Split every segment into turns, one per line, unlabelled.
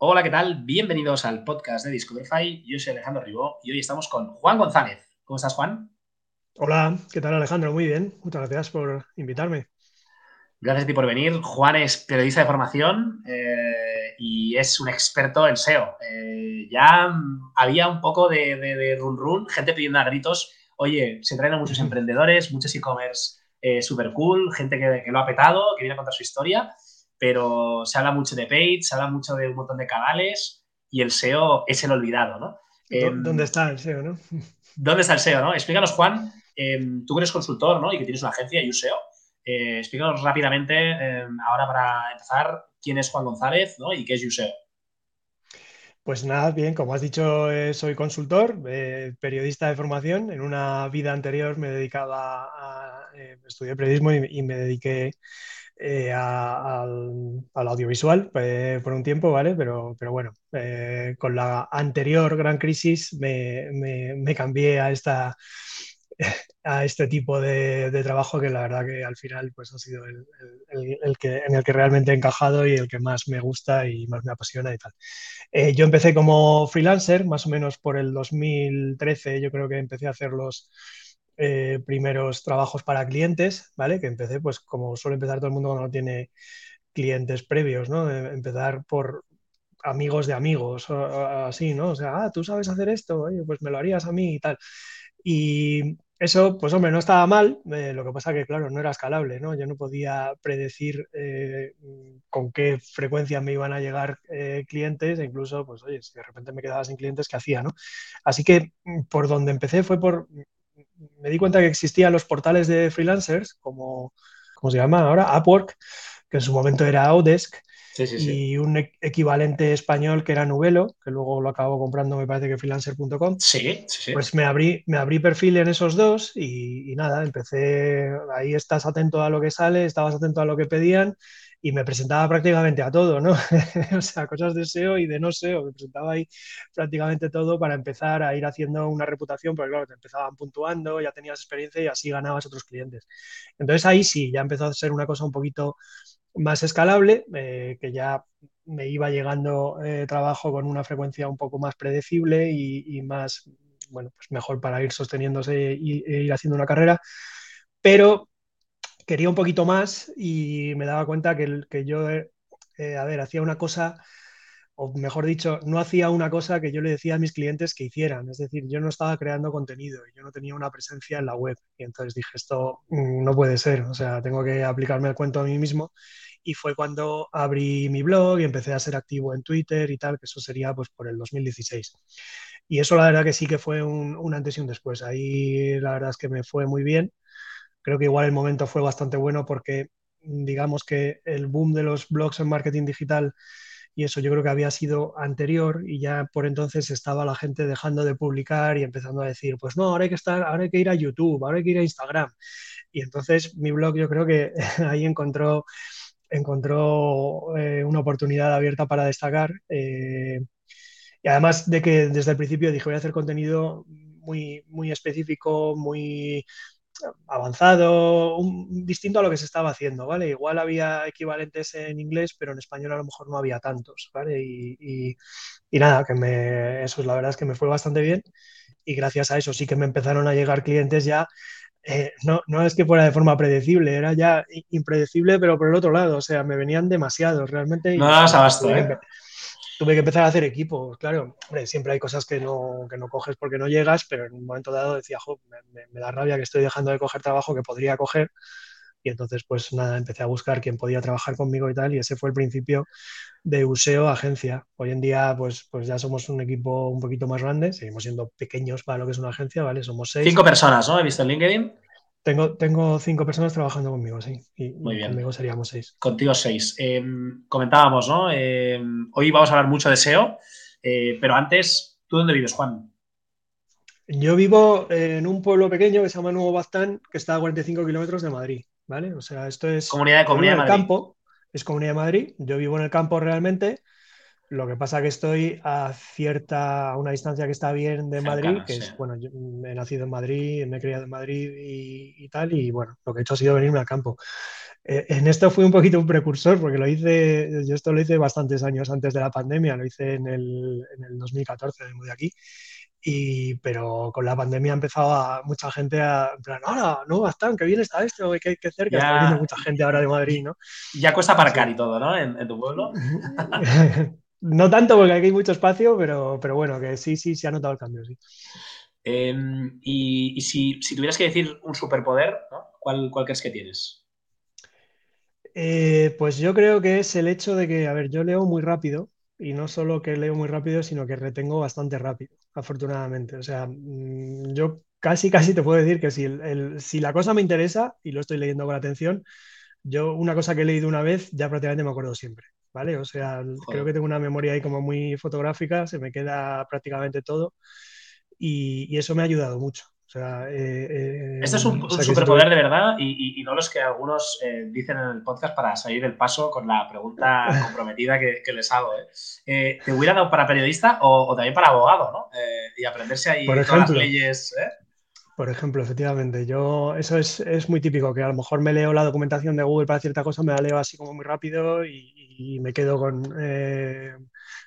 Hola, ¿qué tal? Bienvenidos al podcast de Discoverify. Yo soy Alejandro Ribó y hoy estamos con Juan González. ¿Cómo estás, Juan?
Hola, ¿qué tal Alejandro? Muy bien, muchas gracias por invitarme.
Gracias a ti por venir. Juan es periodista de formación eh, y es un experto en SEO. Eh, ya había un poco de, run run, gente pidiendo a gritos, oye, se traen a muchos emprendedores, muchos e-commerce eh, super cool, gente que, que, lo ha petado, que viene a contar su historia pero se habla mucho de paid, se habla mucho de un montón de canales y el SEO es el olvidado, ¿no?
Em, ¿Dónde está el SEO, no?
¿Dónde está el SEO, no? Explícanos, Juan, em, tú que eres consultor, ¿no? Y que tienes una agencia y un SEO. Eh, explícanos rápidamente, em, ahora para empezar, quién es Juan González, ¿no? Y qué es USEO.
Pues nada, bien, como has dicho, eh, soy consultor, eh, periodista de formación. En una vida anterior me dedicaba a, estudiar periodismo y me dediqué eh, al, audiovisual eh, por un tiempo, ¿vale? Pero, pero bueno, eh, con la anterior gran crisis me, me, cambié a, esta, a este tipo de, de, trabajo que la verdad que al final pues ha sido el, el, que, en el que realmente he encajado y el que más me gusta y más me apasiona y tal. yo empecé como freelancer, más o menos por el 2013, yo creo que empecé a hacer los eh, primeros trabajos para clientes, ¿vale? Que empecé, pues como suele empezar todo el mundo cuando no tiene clientes previos, ¿no? empezar por amigos de amigos, así, ¿no? O sea, ah, tú sabes hacer esto, oye, pues me lo harías a mí y tal. Y eso, pues hombre, no estaba mal, eh, lo que pasa que, claro, no era escalable, ¿no? Yo no podía predecir eh, con qué frecuencia me iban a llegar clientes, e incluso, pues, oye, si de repente me quedaba sin clientes, ¿qué hacía, no? Así que mm, por donde empecé fue por me di cuenta que existían los portales de freelancers, como, ¿cómo se llama ahora? Upwork, que en su momento era Audesk, y un e-, equivalente español que era Nubelo, que luego lo acabo comprando, me parece que freelancer.com.
Sí, sí,
Pues me abrí, me abrí perfil en esos dos y, y, nada, empecé, ahí estás atento a lo que sale, estabas atento a lo que pedían y me presentaba prácticamente a todo, ¿no? o sea, cosas de SEO y de no SEO, me presentaba ahí prácticamente todo para empezar a ir haciendo una reputación, porque claro, te empezaban puntuando, ya tenías experiencia y así ganabas otros clientes. Entonces ahí sí, ya empezó a ser una cosa un poquito más escalable, eh, que ya me iba llegando eh, trabajo con una frecuencia un poco más predecible y, más, bueno, pues mejor para ir sosteniéndose e ir haciendo una carrera. Pero quería un poquito más y me daba cuenta que, yo, eh, a ver, hacía una cosa, o mejor dicho, no hacía una cosa que yo le decía a mis clientes que hicieran. Es decir, yo no estaba creando contenido, yo no tenía una presencia en la web. Y entonces dije, esto mm, no puede ser, o sea, tengo que aplicarme el cuento a mí mismo. Y fue cuando abrí mi blog y empecé a ser activo en Twitter y tal, que eso sería pues por el 2016. Y eso la verdad que sí que fue un, un antes y un después. Ahí la verdad es que me fue muy bien creo que igual el momento fue bastante bueno porque digamos que el boom de los blogs en marketing digital y eso yo creo que había sido anterior y ya por entonces estaba la gente dejando de publicar y empezando a decir, pues no, ahora hay que estar, ahora hay que ir a YouTube, ahora hay que ir a Instagram. Y entonces mi blog yo creo que ahí encontró, encontró eh, una oportunidad abierta para destacar. Eh, y además de que desde el principio dije, voy a hacer contenido muy, muy específico, muy avanzado, distinto a lo que se estaba haciendo, ¿vale? Igual había equivalentes en inglés, pero en español a lo mejor no había tantos, ¿vale? Y, nada, que me, eso la verdad es que me fue bastante bien y gracias a eso sí que me empezaron a llegar clientes ya, eh, no, no es que fuera de forma predecible, era ya impredecible, pero por el otro lado, o sea, me venían demasiados realmente.
No dabas abasto, ¿eh?
Tuve que empezar a hacer equipos, claro. siempre hay cosas que no, que no coges porque no llegas, pero en un momento dado decía, jo, me, da rabia que estoy dejando de coger trabajo que podría coger. Y entonces, pues nada, empecé a buscar quién podía trabajar conmigo y tal. Y ese fue el principio de Useo Agencia. Hoy en día, pues, pues ya somos un equipo un poquito más grande. Seguimos siendo pequeños para lo que es una agencia, ¿vale? Somos seis.
Cinco personas, ¿no? He visto en LinkedIn.
Tengo, tengo cinco personas trabajando conmigo, sí. Y
Muy bien.
Conmigo seríamos seis.
Contigo seis. Em, comentábamos, ¿no? Em, hoy vamos a hablar mucho de SEO, eh, pero antes, ¿tú dónde vives, Juan?
Yo vivo en un pueblo pequeño que se llama Nuevo Baztán, que está a 45 kilómetros de Madrid, ¿vale? O sea, esto es...
Comunidad de Comunidad de
Madrid. campo, es Comunidad de Madrid. Yo vivo en el campo realmente lo que pasa que estoy a cierta, a una distancia que está bien de Madrid, que es, bueno, yo he nacido en Madrid, me he criado en Madrid y, tal, y bueno, lo que he hecho ha sido venirme al campo. Eh, en esto fui un poquito un precursor, porque lo hice, yo esto lo hice bastantes años antes de la pandemia, lo hice en el, en el 2014, me mudé aquí. Y, pero con la pandemia ha empezado a, mucha gente a, en plan, hola, no, Bastán, qué bien está esto, qué, qué cerca, está viniendo mucha gente ahora de Madrid, ¿no?
Ya cuesta aparcar y todo, ¿no? En, en tu pueblo.
no tanto porque aquí hay mucho espacio, pero, pero bueno, que sí, sí, se ha notado el cambio, sí.
Eh, y, y si, si, tuvieras que decir un superpoder, ¿no? ¿Cuál, ¿cuál crees que tienes?
Eh, pues yo creo que es el hecho de que, a ver, yo leo muy rápido y no solo que leo muy rápido, sino que retengo bastante rápido, afortunadamente. O sea, mm, yo casi, casi te puedo decir que si, el, si la cosa me interesa y lo estoy leyendo con atención, yo una cosa que he leído una vez ya prácticamente me acuerdo siempre, ¿vale? O sea, creo que tengo una memoria ahí como muy fotográfica, se me queda prácticamente todo y, y eso me ha ayudado mucho. O sea, eh,
eh, este es un, un superpoder de verdad y, y, no los que algunos eh, dicen en el podcast para salir del paso con la pregunta comprometida que, que les hago. ¿eh? ¿Te hubiera dado para periodista o, o también para abogado? ¿no? y aprenderse ahí
Por
todas las leyes.
Por ejemplo, efectivamente, yo eso es, es, muy típico, que a lo mejor me leo la documentación de Google para cierta cosa, me la leo así como muy rápido y, y me quedo con,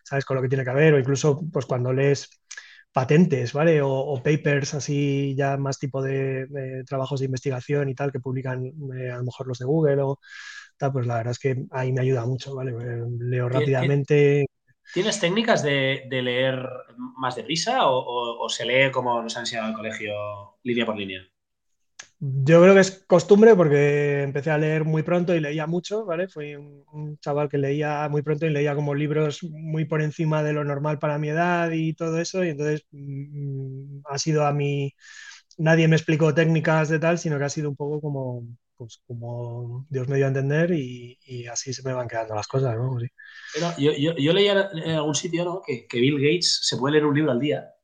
¿sabes?, con lo que tiene que haber, o incluso pues cuando lees patentes, ¿vale? O, papers así ya más tipo de, de, trabajos de investigación y tal que publican eh, a lo mejor los de Google o tal, pues la verdad es que ahí me ayuda mucho, ¿vale? Eh, leo rápidamente.
¿Tienes técnicas de, leer más deprisa o, o, se lee como nos han enseñado en el colegio, línea por línea?
Yo creo que es costumbre porque empecé a leer muy pronto y leía mucho, ¿vale? Fui un, chaval que leía muy pronto y leía como libros muy por encima de lo normal para mi edad y todo eso, y entonces mmm, ha sido a mí, nadie me explicó técnicas de tal, sino que ha sido un poco como, pues, como Dios me dio a entender y, y así se me van quedando las cosas, ¿no? Sí.
Pero yo, yo, yo, leía en algún sitio, ¿no? Que, que Bill Gates se puede leer un libro al día.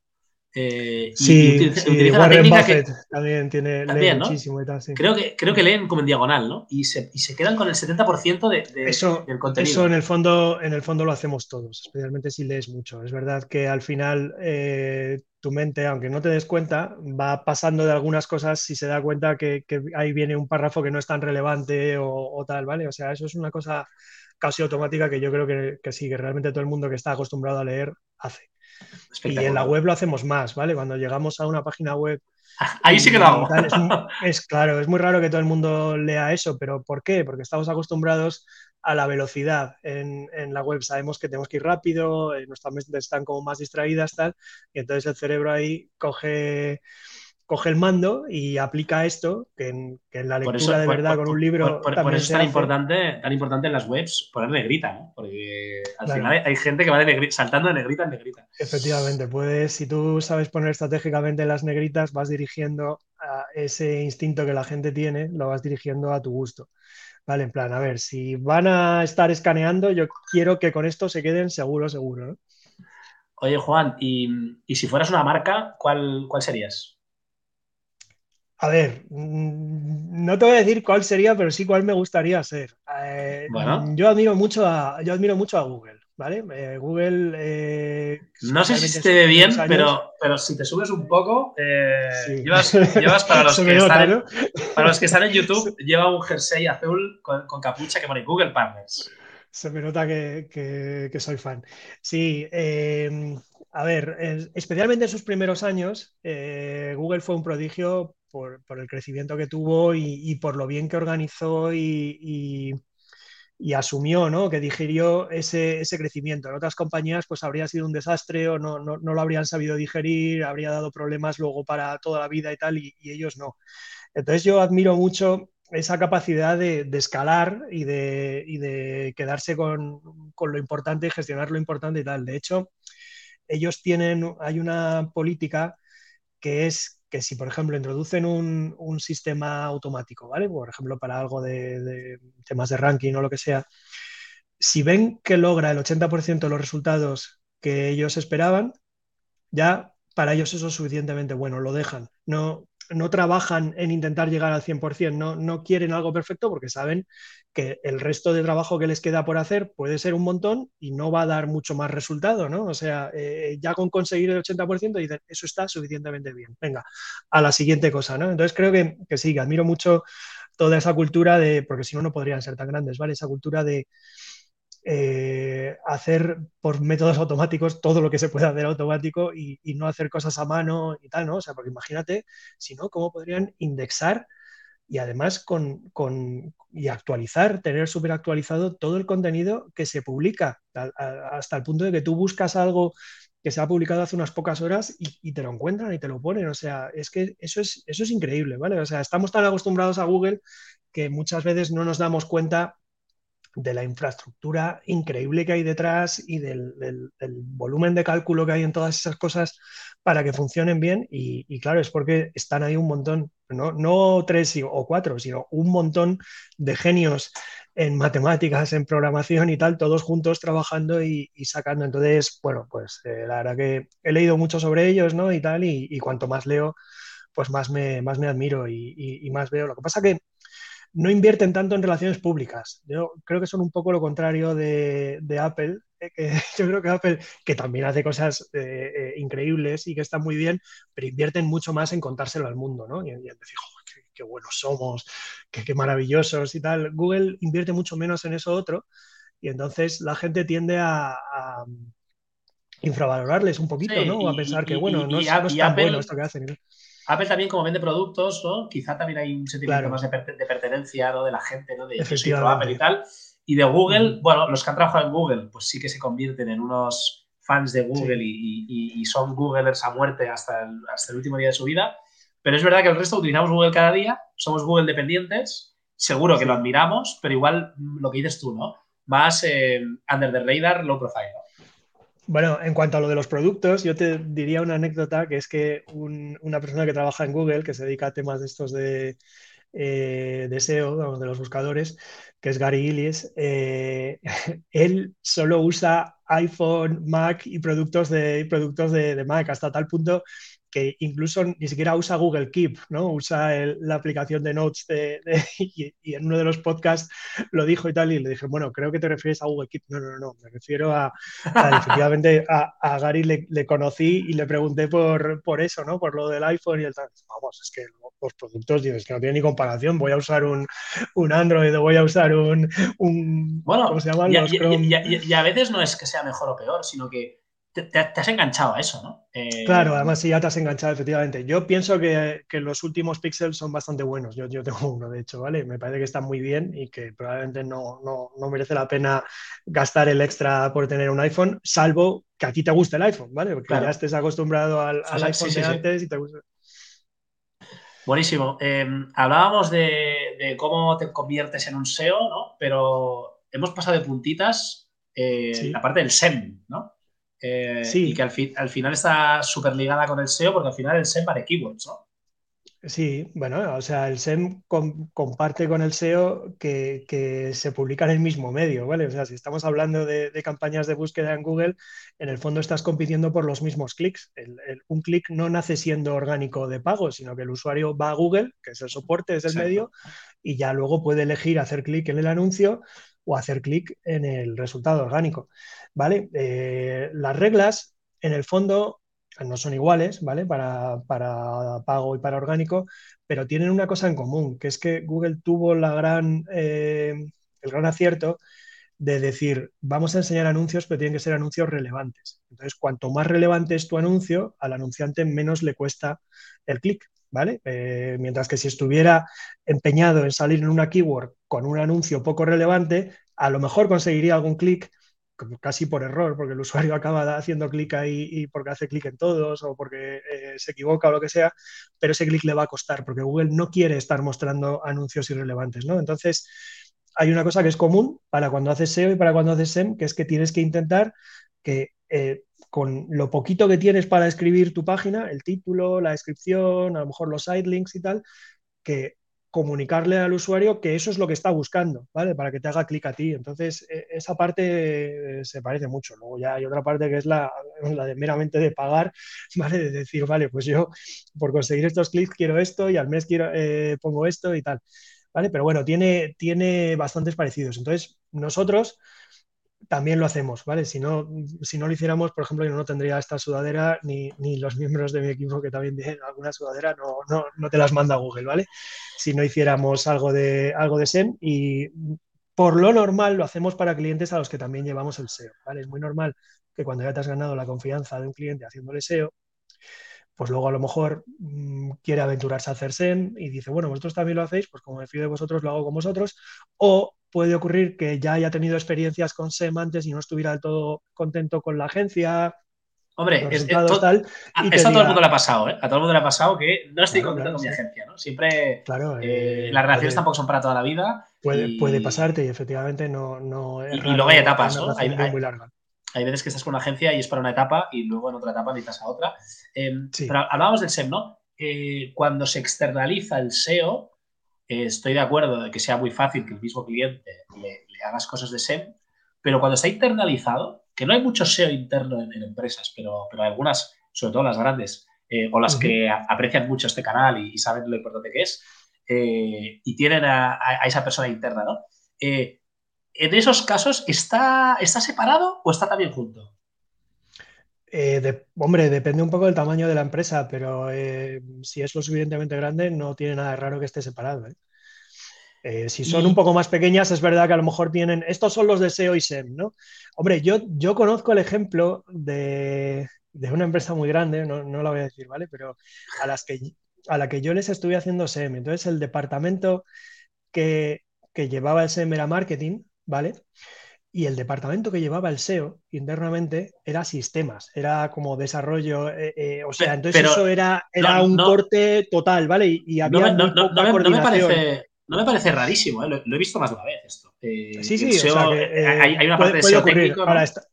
Eh, sí, y utiliza, sí, utiliza Warren técnica Buffett que, también tiene
también, ¿no? muchísimo y tal, sí. creo, que, creo que leen como en diagonal, ¿no? Y se, y se quedan con el 70% de, de,
eso,
del contenido.
Eso en el, fondo, en el fondo lo hacemos todos, especialmente si lees mucho. Es verdad que al final eh, tu mente, aunque no te des cuenta, va pasando de algunas cosas si se da cuenta que, que ahí viene un párrafo que no es tan relevante o, o, tal, ¿vale? O sea, eso es una cosa casi automática que yo creo que, que sí, que realmente todo el mundo que está acostumbrado a leer hace. Y en la web lo hacemos más, ¿vale? Cuando llegamos a una página web.
Ahí sí que lo hago.
Tal, es, es, claro, es muy raro que todo el mundo lea eso, pero ¿por qué? Porque estamos acostumbrados a la velocidad en, en la web. Sabemos que tenemos que ir rápido, eh, nuestras mentes están como más distraídas, tal, y entonces el cerebro ahí coge coge el mando y aplica esto, que en, que en la lectura eso, de por, verdad por, con un libro.
Por, por eso es tan importante, tan importante en las webs poner negrita, ¿no? Porque al claro. final hay, hay, gente que va de negrita, saltando de negrita en negrita.
Efectivamente, puedes, si tú sabes poner estratégicamente las negritas, vas dirigiendo a ese instinto que la gente tiene, lo vas dirigiendo a tu gusto. Vale, en plan, a ver, si van a estar escaneando, yo quiero que con esto se queden seguro, seguro, ¿no?
Oye, Juan, y, y si fueras una marca, ¿cuál, cuál serías?
A ver, mm, no te voy a decir cuál sería, pero sí cuál me gustaría ser. Eh, bueno. Yo admiro mucho a, yo admiro mucho a Google, ¿vale? Eh, Google. Eh,
no sé si se ve bien, pero, pero si te subes un poco, sí. llevas, llevas, para, los que nota, están, ¿no? para los que están en YouTube, lleva un jersey azul con, con capucha que pone Google Partners.
Se me nota que, que, que soy fan. Sí, a ver, especialmente en sus primeros años, Google fue un prodigio por, el crecimiento que tuvo y, por lo bien que organizó y, asumió, ¿no? que digirió ese, crecimiento. En otras compañías pues habría sido un desastre o no, lo habrían sabido digerir, habría dado problemas luego para toda la vida y tal, y, ellos no. Entonces yo admiro mucho esa capacidad de, escalar y de, de quedarse con, con, lo importante y gestionar lo importante y tal. De hecho, ellos tienen, hay una política que es que si, por ejemplo, introducen un, un sistema automático, ¿vale? Por ejemplo, para algo de, de, temas de ranking o lo que sea, si ven que logra el 80% de los resultados que ellos esperaban, ya para ellos eso es suficientemente bueno, lo dejan. No, no trabajan en intentar llegar al 100%, no, no quieren algo perfecto porque saben que el resto de trabajo que les queda por hacer puede ser un montón y no va a dar mucho más resultado, ¿no? O sea, eh, ya con conseguir el 80% dicen, eso está suficientemente bien, venga, a la siguiente cosa, ¿no? Entonces creo que, que sí, que admiro mucho toda esa cultura de, porque si no, no podrían ser tan grandes, ¿vale? Esa cultura de eh, hacer por métodos automáticos todo lo que se puede hacer automático y, no hacer cosas a mano y tal, ¿no? O sea, porque imagínate, si no, ¿cómo podrían indexar y además con, y actualizar, tener súper actualizado todo el contenido que se publica, hasta el punto de que tú buscas algo que se ha publicado hace unas pocas horas y, te lo encuentran y te lo ponen. O sea, es que eso es, eso es increíble, ¿vale? O sea, estamos tan acostumbrados a Google que muchas veces no nos damos cuenta de la infraestructura increíble que hay detrás y del, volumen de cálculo que hay en todas esas cosas para que funcionen bien. Y, claro, es porque están ahí un montón, no, no tres o cuatro, sino un montón de genios en matemáticas, en programación y tal, todos juntos trabajando y, sacando. Entonces, bueno, pues eh, la verdad que he leído mucho sobre ellos, ¿no? Y tal, y, cuanto más leo, pues más me, más me admiro y, más veo. Lo que pasa que no invierten tanto en relaciones públicas. Yo creo que son un poco lo contrario de, Apple. Eh, yo creo que Apple, que también hace cosas eh, eh, increíbles y que está muy bien, pero invierten mucho más en contárselo al mundo, ¿no? Y, en decir, qué, buenos somos, qué, maravillosos y tal. Google invierte mucho menos en eso otro y entonces la gente tiende a, infravalorarles un poquito, ¿no? O a pensar que, bueno, no, es, tan bueno esto que hacen.
Apple también, como vende productos, ¿no? Quizá también hay un sentimiento más de, pertenencia ¿no? de la gente, ¿no? De Apple y tal. Y de Google, bueno, los que han trabajado en Google, pues sí que se convierten en unos fans de Google y, son Googlers a muerte hasta el, hasta el último día de su vida. Pero es verdad que el resto utilizamos Google cada día, somos Google dependientes, seguro que lo admiramos, pero igual lo que dices tú, ¿no? Más eh, under the radar, low profile, ¿no?
Bueno, en cuanto a lo de los productos, yo te diría una anécdota que es que una persona que trabaja en Google, que se dedica a temas de estos de, eh, SEO, de los buscadores, que es Gary Illies, eh, él solo usa iPhone, Mac y productos de, productos de Mac, hasta tal punto que incluso ni siquiera usa Google Keep, ¿no? Usa la aplicación de Notes de, y, en uno de los podcasts lo dijo y tal, y le dije, bueno, creo que te refieres a Google Keep. No, no, no, me refiero a, efectivamente, a, Gary le, conocí y le pregunté por, por eso, ¿no? Por lo del iPhone y el tal. Vamos, es que los productos, dices que no tiene ni comparación, voy a usar un, un Android o voy a usar un, un
bueno, ¿cómo se llama? y a veces no es que sea mejor o peor, sino que te, has enganchado a eso, ¿no?
Eh, claro, además sí, ya te has enganchado, efectivamente. Yo pienso que, los últimos Pixels son bastante buenos. Yo, yo, tengo uno, de hecho, ¿vale? Me parece que están muy bien y que probablemente no, merece la pena gastar el extra por tener un iPhone, salvo que a ti te guste el iPhone, ¿vale? Porque ya estés acostumbrado al, iPhone de antes y te gusta.
Buenísimo. Em, hablábamos de, cómo te conviertes en un SEO, ¿no? Pero hemos pasado de puntitas eh, la parte del SEM, ¿no? Eh, sí. Y que al, al final está súper ligada con el SEO, porque al final el SEM vale keywords, ¿no?
Sí, bueno, o sea, el SEM comparte con el SEO que, se publica en el mismo medio, ¿vale? O sea, si estamos hablando de, campañas de búsqueda en Google, en el fondo estás compitiendo por los mismos clics. un clic no nace siendo orgánico de pago, sino que el usuario va a Google, que es el soporte, es el medio, y ya luego puede elegir hacer clic en el anuncio o hacer clic en el resultado orgánico, ¿vale? Eh, las reglas, en el fondo, no son iguales, ¿vale? Para, pago y para orgánico, pero tienen una cosa en común, que es que Google tuvo la gran, eh, el gran acierto de decir, vamos a enseñar anuncios, pero tienen que ser anuncios relevantes. Entonces, cuanto más relevante es tu anuncio, al anunciante menos le cuesta el clic. ¿vale? Eh, mientras que si estuviera empeñado en salir en una keyword con un anuncio poco relevante, a lo mejor conseguiría algún clic casi por error, porque el usuario acaba haciendo clic ahí y porque hace clic en todos o porque eh, se equivoca o lo que sea, pero ese clic le va a costar porque Google no quiere estar mostrando anuncios irrelevantes, ¿no? Entonces, hay una cosa que es común para cuando haces SEO y para cuando haces SEM, que es que tienes que intentar que eh, con lo poquito que tienes para escribir tu página, el título, la descripción, a lo mejor los side links y tal, que comunicarle al usuario que eso es lo que está buscando, ¿vale? Para que te haga clic a ti. Entonces, e, esa parte se parece mucho. Luego ya hay otra parte que es la, la, de meramente de pagar, ¿vale? De decir, vale, pues yo por conseguir estos clics quiero esto y al mes quiero, eh, pongo esto y tal, ¿vale? Pero bueno, tiene, tiene bastantes parecidos. Entonces, nosotros también lo hacemos, ¿vale? Si no, si no lo hiciéramos, por ejemplo, yo no tendría esta sudadera, ni, los miembros de mi equipo que también tienen alguna sudadera, no, no, no, te las manda Google, ¿vale? Si no hiciéramos algo de, algo de SEM y por lo normal lo hacemos para clientes a los que también llevamos el SEO, ¿vale? Es muy normal que cuando ya te has ganado la confianza de un cliente haciéndole SEO, pues luego a lo mejor mm, quiere aventurarse a hacer SEM y dice, bueno, vosotros también lo hacéis, pues como me fío de vosotros, lo hago con vosotros, o puede ocurrir que ya haya tenido experiencias con SEM antes y no estuviera del todo contento con la agencia.
Hombre, es, tal, a, eso a todo el mundo le ha pasado, ¿eh? A todo el mundo le ha pasado que no estoy contento con mi agencia, ¿no? Siempre claro, eh, las relaciones tampoco son para toda la vida.
Puede, puede pasarte y efectivamente no. no
y, luego hay etapas, ¿no? Hay, muy larga. hay, veces que estás con una agencia y es para una etapa y luego en otra etapa necesitas a otra. Em, pero hablábamos del SEM, ¿no? Eh, cuando se externaliza el SEO, estoy de acuerdo de que sea muy fácil que el mismo cliente le, hagas cosas de SEM, pero cuando está internalizado, que no hay mucho SEO interno en, empresas, pero, pero algunas, sobre todo las grandes, eh, o las que aprecian mucho este canal y, saben lo importante que es, eh, y tienen a, esa persona interna, ¿no? Eh, ¿En esos casos está, está separado o está también junto?
Hombre, depende un poco del tamaño de la empresa, pero si es lo suficientemente grande, no tiene nada de raro que esté separado. Eh, si son un poco más pequeñas, es verdad que a lo mejor tienen. Estos son los de SEO y SEM, ¿no? Hombre, yo, yo conozco el ejemplo de, una empresa muy grande, no, no, la voy a decir, ¿vale? Pero a, las que, a la que yo les estuve haciendo SEM. Entonces, el departamento que, llevaba el SEM era marketing, ¿vale? Y el departamento que llevaba el SEO internamente era sistemas, era como desarrollo, eh, eh, o sea, entonces eso era, era un corte total, ¿vale? Y, había
no, me parece, no me parece rarísimo, ¿eh? lo, he visto más de una vez esto.
Eh, sí, sí, o sea que, eh, hay, una parte de SEO técnico. Ahora, esta,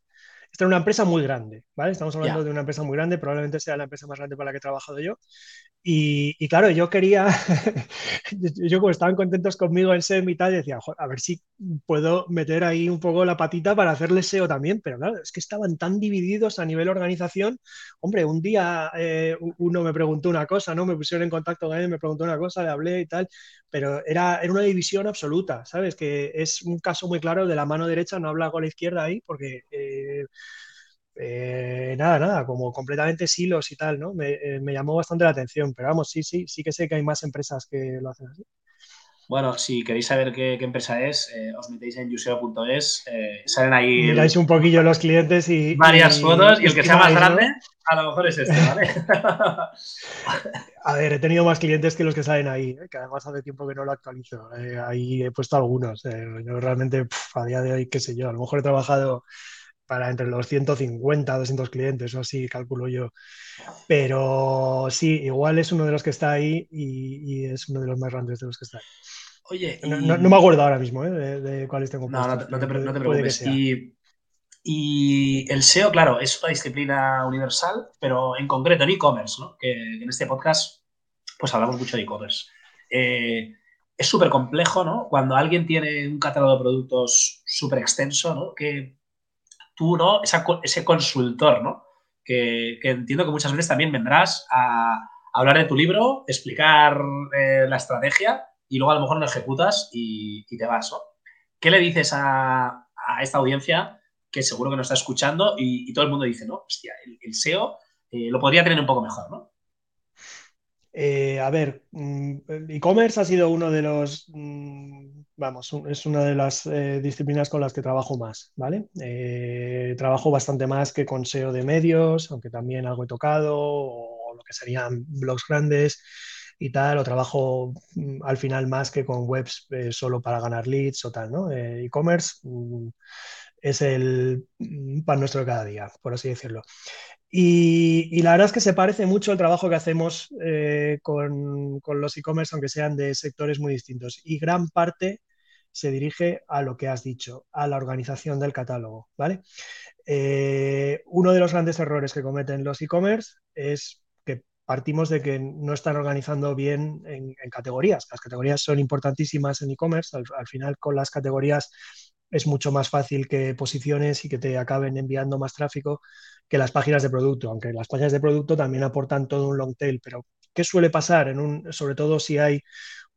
esta, es una empresa muy grande, ¿vale? Estamos hablando de una empresa muy grande, probablemente sea la empresa más grande para la que he trabajado yo. Y, claro, yo quería, yo como estaban contentos conmigo en SEM y tal, decía, a ver si puedo meter ahí un poco la patita para hacerle SEO también, pero claro, es que estaban tan divididos a nivel organización. Hombre, un día eh, uno me preguntó una cosa, ¿no? Me pusieron en contacto con él, me preguntó una cosa, le hablé y tal, pero era, era una división absoluta, ¿sabes? Que es un caso muy claro de la mano derecha, no habla con la izquierda ahí, porque... Eh, eh, nada, nada, como completamente silos y tal, ¿no? Eh, me, llamó bastante la atención, pero vamos, sí, sí, sí que sé que hay más empresas que lo hacen así.
Bueno, si queréis saber qué, empresa es, eh, os metéis en yuseo.es, salen ahí...
Miráis un poquillo los clientes y...
Varias fotos y el que sea más grande, a lo mejor es este, ¿vale?
a ver, he tenido más clientes que los que salen ahí, que además hace tiempo que no lo actualizo. ahí he puesto algunos. yo realmente, a día de hoy, qué sé yo, a lo mejor he trabajado para entre los 150, 200 clientes o así, calculo yo. Pero sí, igual es uno de los que está ahí y, es uno de los más grandes de los que está ahí.
Oye,
no, me acuerdo ahora mismo ¿eh? de, cuáles tengo.
No, no, te, preocupes. Y, el SEO, claro, es una disciplina universal, pero en concreto en e-commerce, ¿no? que, en este podcast pues hablamos mucho de e-commerce. Eh, es súper complejo, ¿no? Cuando alguien tiene un catálogo de productos súper extenso, ¿no? Que tú, ¿no? ese consultor, ¿no? Que, entiendo que muchas veces también vendrás a, hablar de tu libro, explicar eh, la estrategia y luego a lo mejor no ejecutas y, te vas. ¿Qué le dices a, esta audiencia que seguro que nos está escuchando y, todo el mundo dice, no, hostia, el, SEO eh, lo podría tener un poco mejor, ¿no?
Eh, a ver, mm, e-commerce ha sido uno de los, mm, vamos, es una de las eh, disciplinas con las que trabajo más, ¿vale? Eh, trabajo bastante más que con SEO de medios, aunque también algo he tocado, o lo que serían blogs grandes y tal, o trabajo mm, al final más que con webs solo para ganar leads o tal, ¿no? E-commerce es el pan nuestro de cada día, por así decirlo. Y, la verdad es que se parece mucho el trabajo que hacemos eh, con, los e-commerce, aunque sean de sectores muy distintos. Y gran parte se dirige a lo que has dicho, a la organización del catálogo. ¿vale? Eh, uno de los grandes errores que cometen los e-commerce es que partimos de que no están organizando bien en, categorías. Las categorías son importantísimas en e-commerce. Al, final, con las categorías es mucho más fácil que posiciones y que te acaben enviando más tráfico que las páginas de producto, aunque las páginas de producto también aportan todo un long tail. Pero, ¿qué suele pasar? En un, sobre todo si hay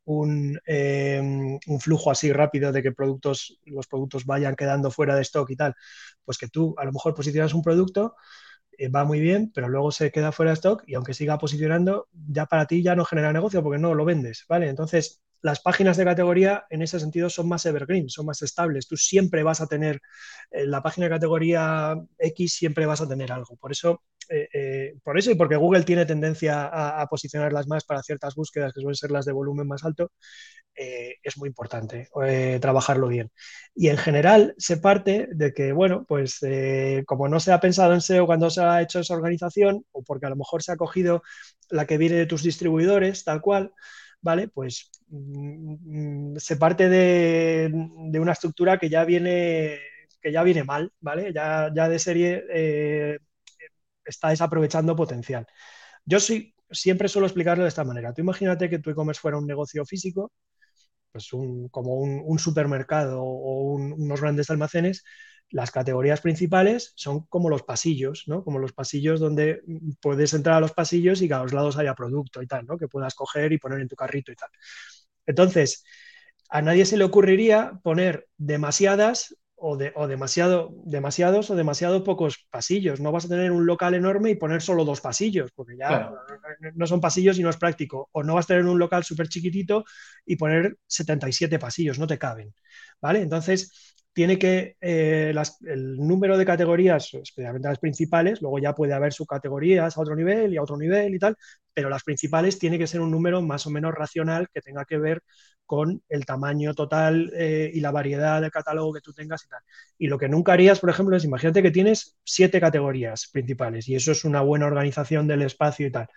un, eh, un, flujo así rápido de que productos, los productos vayan quedando fuera de stock y tal, pues que tú a lo mejor posicionas un producto, eh, va muy bien, pero luego se queda fuera de stock y aunque siga posicionando, ya para ti ya no genera negocio porque no lo vendes, ¿vale? Entonces, las páginas de categoría en ese sentido son más evergreen, son más estables. Tú siempre vas a tener, en eh, la página de categoría X siempre vas a tener algo. Por eso, eh, por eso y porque Google tiene tendencia a, posicionarlas más para ciertas búsquedas que suelen ser las de volumen más alto, eh, es muy importante eh, trabajarlo bien. Y en general se parte de que, bueno, pues eh, como no se ha pensado en SEO cuando se ha hecho esa organización, o porque a lo mejor se ha cogido la que viene de tus distribuidores, tal cual, ¿vale? Pues mm, se parte de, una estructura que ya viene, que ya viene mal, ¿vale? Ya, ya de serie está desaprovechando potencial. Yo sí, siempre suelo explicarlo de esta manera. Tú imagínate que tu e-commerce fuera un negocio físico pues como un, supermercado o unos grandes almacenes, las categorías principales son como los pasillos, ¿no? Como los pasillos donde puedes entrar a los pasillos y que a los lados haya producto y tal, ¿no? Que puedas coger y poner en tu carrito y tal. Entonces, a nadie se le ocurriría poner demasiadas o, de, o demasiado, demasiados o demasiado pocos pasillos. No vas a tener un local enorme y poner solo dos pasillos, porque ya no son pasillos y no es práctico. O no vas a tener un local súper chiquitito y poner 77 pasillos, no te caben. ¿Vale? Entonces, tiene que eh, el número de categorías, especialmente las principales, luego ya puede haber subcategorías a otro nivel y a otro nivel y tal, pero las principales tiene que ser un número más o menos racional que tenga que ver con el tamaño total eh, y la variedad de catálogo que tú tengas y tal. Y lo que nunca harías, por ejemplo, es imagínate que tienes siete categorías principales y eso es una buena organización del espacio y tal.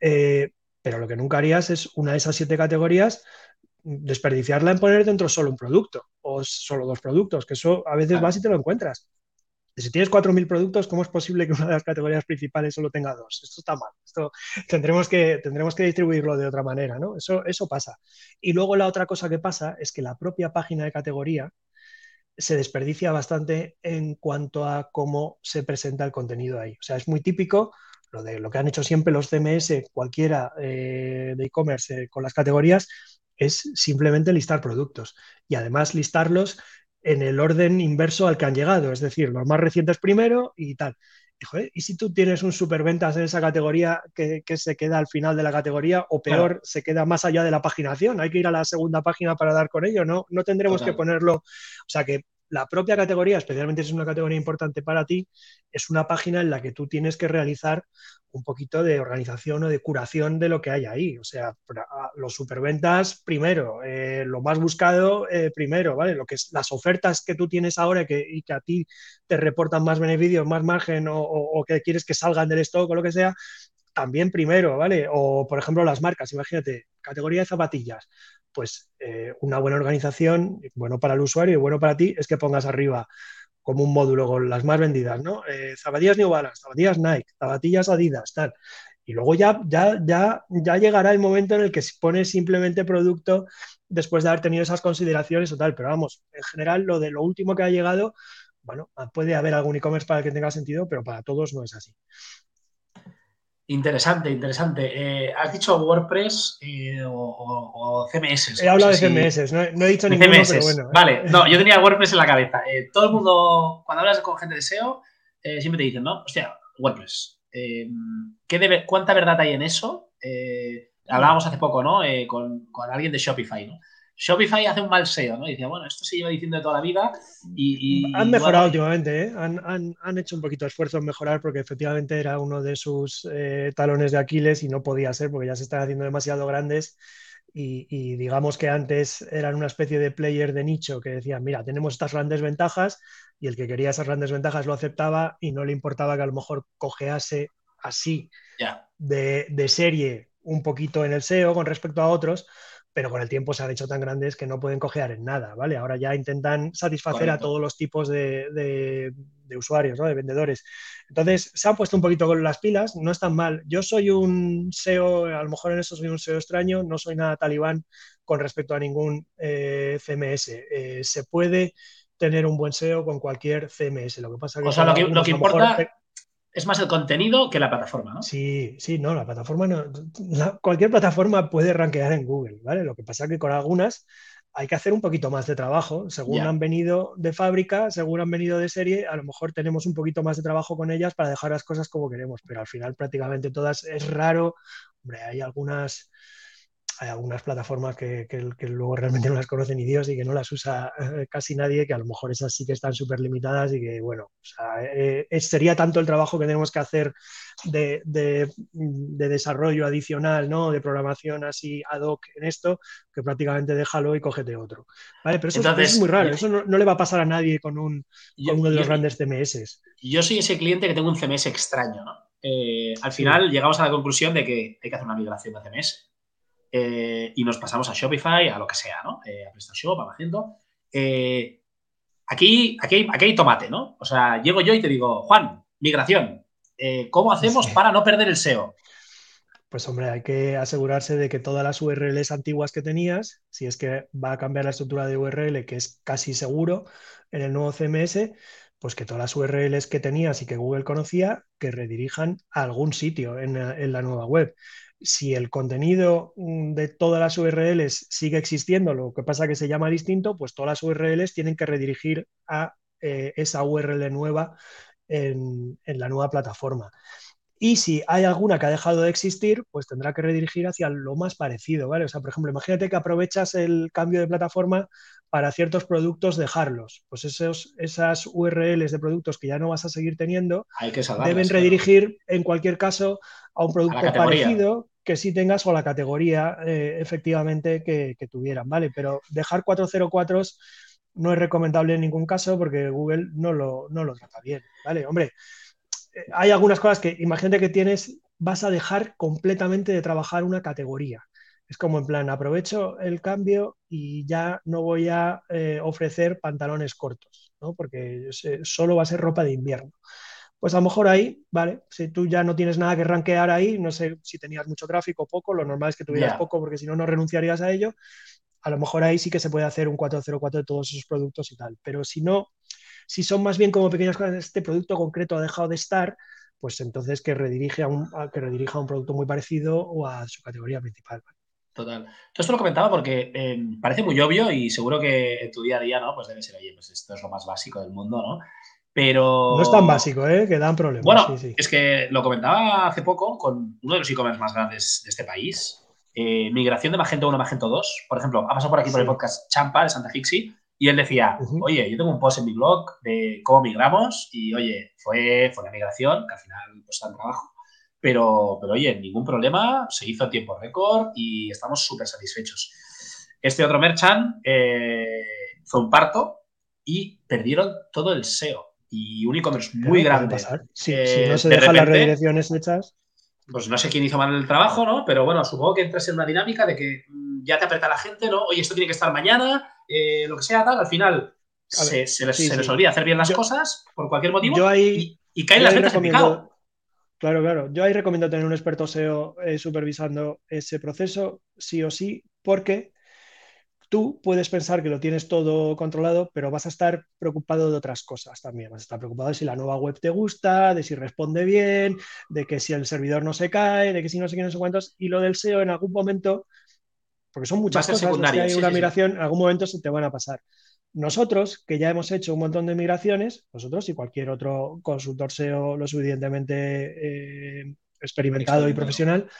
Eh, pero lo que nunca harías es una de esas siete categorías desperdiciarla en poner dentro solo un producto o solo dos productos, que eso a veces vas y te lo encuentras. si tienes 4.000 productos, ¿cómo es posible que una de las categorías principales solo tenga dos? Esto está mal. Esto tendremos que, tendremos que distribuirlo de otra manera, ¿no? Eso, eso pasa. Y luego la otra cosa que pasa es que la propia página de categoría se desperdicia bastante en cuanto a cómo se presenta el contenido ahí. O sea, es muy típico lo de lo que han hecho siempre los CMS, cualquiera eh, de e-commerce eh, con las categorías, es simplemente listar productos y además listarlos en el orden inverso al que han llegado, es decir, los más recientes primero y tal. Y, si tú tienes un superventas en esa categoría que, se queda al final de la categoría o peor, se queda más allá de la paginación, hay que ir a la segunda página para dar con ello, ¿no? No tendremos que ponerlo, o sea que la propia categoría, especialmente si es una categoría importante para ti, es una página en la que tú tienes que realizar un poquito de organización o de curación de lo que hay ahí. O sea, los superventas primero, eh, lo más buscado eh, primero, ¿vale? Lo que es las ofertas que tú tienes ahora y que, a ti te reportan más beneficios, más margen o, que quieres que salgan del stock o lo que sea, también primero, ¿vale? O, por ejemplo, las marcas, imagínate, categoría de zapatillas pues eh, una buena organización, bueno para el usuario y bueno para ti, es que pongas arriba como un módulo con las más vendidas, ¿no? Eh, zapatillas New Balance, zapatillas Nike, zapatillas Adidas, tal. Y luego ya, ya, ya, ya llegará el momento en el que se pone simplemente producto después de haber tenido esas consideraciones o tal. Pero vamos, en general, lo de lo último que ha llegado, bueno, puede haber algún e-commerce para el que tenga sentido, pero para todos no es así.
Interesante, interesante. Eh, has dicho WordPress eh, o, CMS.
He hablado de CMS, no, he dicho ninguno, CMS. pero bueno.
Vale, no, yo tenía WordPress en la cabeza. Eh, todo el mundo, cuando hablas con gente de SEO, siempre te dicen, ¿no? Hostia, WordPress. ¿qué debe, ¿Cuánta verdad hay en eso? hablábamos hace poco, ¿no? Con, con, alguien de Shopify, ¿no? Shopify hace un mal SEO, ¿no? Y decía, bueno, esto se lleva diciendo de toda la vida y...
han mejorado últimamente, ¿eh? Han, hecho un poquito de esfuerzo en mejorar porque efectivamente era uno de sus eh, talones de Aquiles y no podía ser porque ya se están haciendo demasiado grandes y, digamos que antes eran una especie de player de nicho que decían, mira, tenemos estas grandes ventajas y el que quería esas grandes ventajas lo aceptaba y no le importaba que a lo mejor cojease así de, de serie un poquito en el SEO con respecto a otros pero con el tiempo se han hecho tan grandes que no pueden cojear en nada, ¿vale? Ahora ya intentan satisfacer a todos los tipos de, usuarios, ¿no? De vendedores. Entonces, se han puesto un poquito con las pilas, no están mal. Yo soy un SEO, a lo mejor en eso soy un SEO extraño, no soy nada talibán con respecto a ningún eh, CMS. Eh, se puede tener un buen SEO con cualquier CMS. Lo que pasa que
o sea, lo que, importa es más el contenido que la plataforma, ¿no?
Sí, sí, no, la plataforma no. cualquier plataforma puede rankear en Google, ¿vale? Lo que pasa es que con algunas hay que hacer un poquito más de trabajo. Según han venido de fábrica, según han venido de serie, a lo mejor tenemos un poquito más de trabajo con ellas para dejar las cosas como queremos, pero al final prácticamente todas es raro. Hombre, hay algunas hay algunas plataformas que, luego realmente no las conocen ni Dios y que no las usa eh, casi nadie, que a lo mejor esas sí que están súper limitadas y que, bueno, eh, eh, sería tanto el trabajo que tenemos que hacer de, desarrollo adicional, ¿no? De programación así ad hoc en esto, que prácticamente déjalo y cógete otro. ¿Vale? Pero eso, es muy raro, eso no, le va a pasar a nadie con, un, uno de los grandes CMS.
Yo soy ese cliente que tengo un CMS extraño, ¿no? al final llegamos a la conclusión de que hay que hacer una migración de CMS eh, y nos pasamos a Shopify, a lo que sea, ¿no? Eh, a PrestaShop, a Magento. Eh, aquí, aquí, aquí hay tomate, ¿no? O sea, llego yo y te digo, Juan, migración, ¿cómo hacemos para no perder el SEO?
Pues hombre, hay que asegurarse de que todas las URLs antiguas que tenías, si es que va a cambiar la estructura de URL, que es casi seguro en el nuevo CMS, pues que todas las URLs que tenías y que Google conocía, que redirijan a algún sitio en, en la nueva web si el contenido mm, de todas las URLs sigue existiendo, lo que pasa que se llama distinto, pues todas las URLs tienen que redirigir a eh, esa URL nueva en, la nueva plataforma. Y si hay alguna que ha dejado de existir, pues tendrá que redirigir hacia lo más parecido, ¿vale? O sea, por ejemplo, imagínate que aprovechas el cambio de plataforma para ciertos productos dejarlos. Pues esos, esas URLs de productos que ya no vas a seguir teniendo deben redirigir en cualquier caso a un producto parecido que sí tengas o la categoría eh, efectivamente que, tuvieran, ¿vale? Pero dejar 404 no es recomendable en ningún caso porque Google no lo, no lo trata bien, ¿vale? Hombre, eh, hay algunas cosas que imagínate que tienes, vas a dejar completamente de trabajar una categoría. Es como en plan, aprovecho el cambio y ya no voy a eh, ofrecer pantalones cortos, ¿no? Porque solo va a ser ropa de invierno. Pues a lo mejor ahí, ¿vale? Si tú ya no tienes nada que rankear ahí, no sé si tenías mucho tráfico o poco, lo normal es que tuvieras poco porque si no, no renunciarías a ello. A lo mejor ahí sí que se puede hacer un 404 de todos esos productos y tal. Pero si no, si son más bien como pequeñas cosas, este producto concreto ha dejado de estar, pues entonces que redirige a un, que redirija a un producto muy parecido o a su categoría principal.
Total. Todo esto lo comentaba porque eh, parece muy obvio y seguro que en tu día a día, ¿no? Pues debe ser, oye, pues esto es lo más básico del mundo, ¿no? Pero...
No es tan básico, ¿eh? Que dan problemas.
Bueno, es que lo comentaba hace poco con uno de los e-commerce más grandes de este país. Eh, migración de Magento 1 a Magento 2. Por ejemplo, ha pasado por aquí por el podcast Champa de Santa Fixi y él decía, oye, yo tengo un post en mi blog de cómo migramos y, oye, fue, fue una migración que al final pues está en trabajo. Pero, pero, oye, ningún problema, se hizo a tiempo récord y estamos súper satisfechos. Este otro merchant eh, fue un parto y perdieron todo el SEO y un e-commerce muy grande.
Si, no se dejan las redirecciones hechas.
Pues no sé quién hizo mal el trabajo, ¿no? Pero bueno, supongo que entras en una dinámica de que mm, ya te aprieta la gente, ¿no? Oye, esto tiene que estar mañana, eh, lo que sea, tal. Al final se, les, olvida hacer bien las cosas por cualquier motivo y, y, caen las ventas en picado.
Claro, claro. Yo ahí recomiendo tener un experto SEO eh, supervisando ese proceso, sí o sí, porque Tú puedes pensar que lo tienes todo controlado, pero vas a estar preocupado de otras cosas también. Vas a estar preocupado de si la nueva web te gusta, de si responde bien, de que si el servidor no se cae, de que si no sé qué, no sé cuántos. Y lo del SEO en algún momento, porque son muchas cosas, si hay una migración, en algún momento se te van a pasar. Nosotros, que ya hemos hecho un montón de migraciones, nosotros y cualquier otro consultor SEO lo suficientemente eh, experimentado y profesional,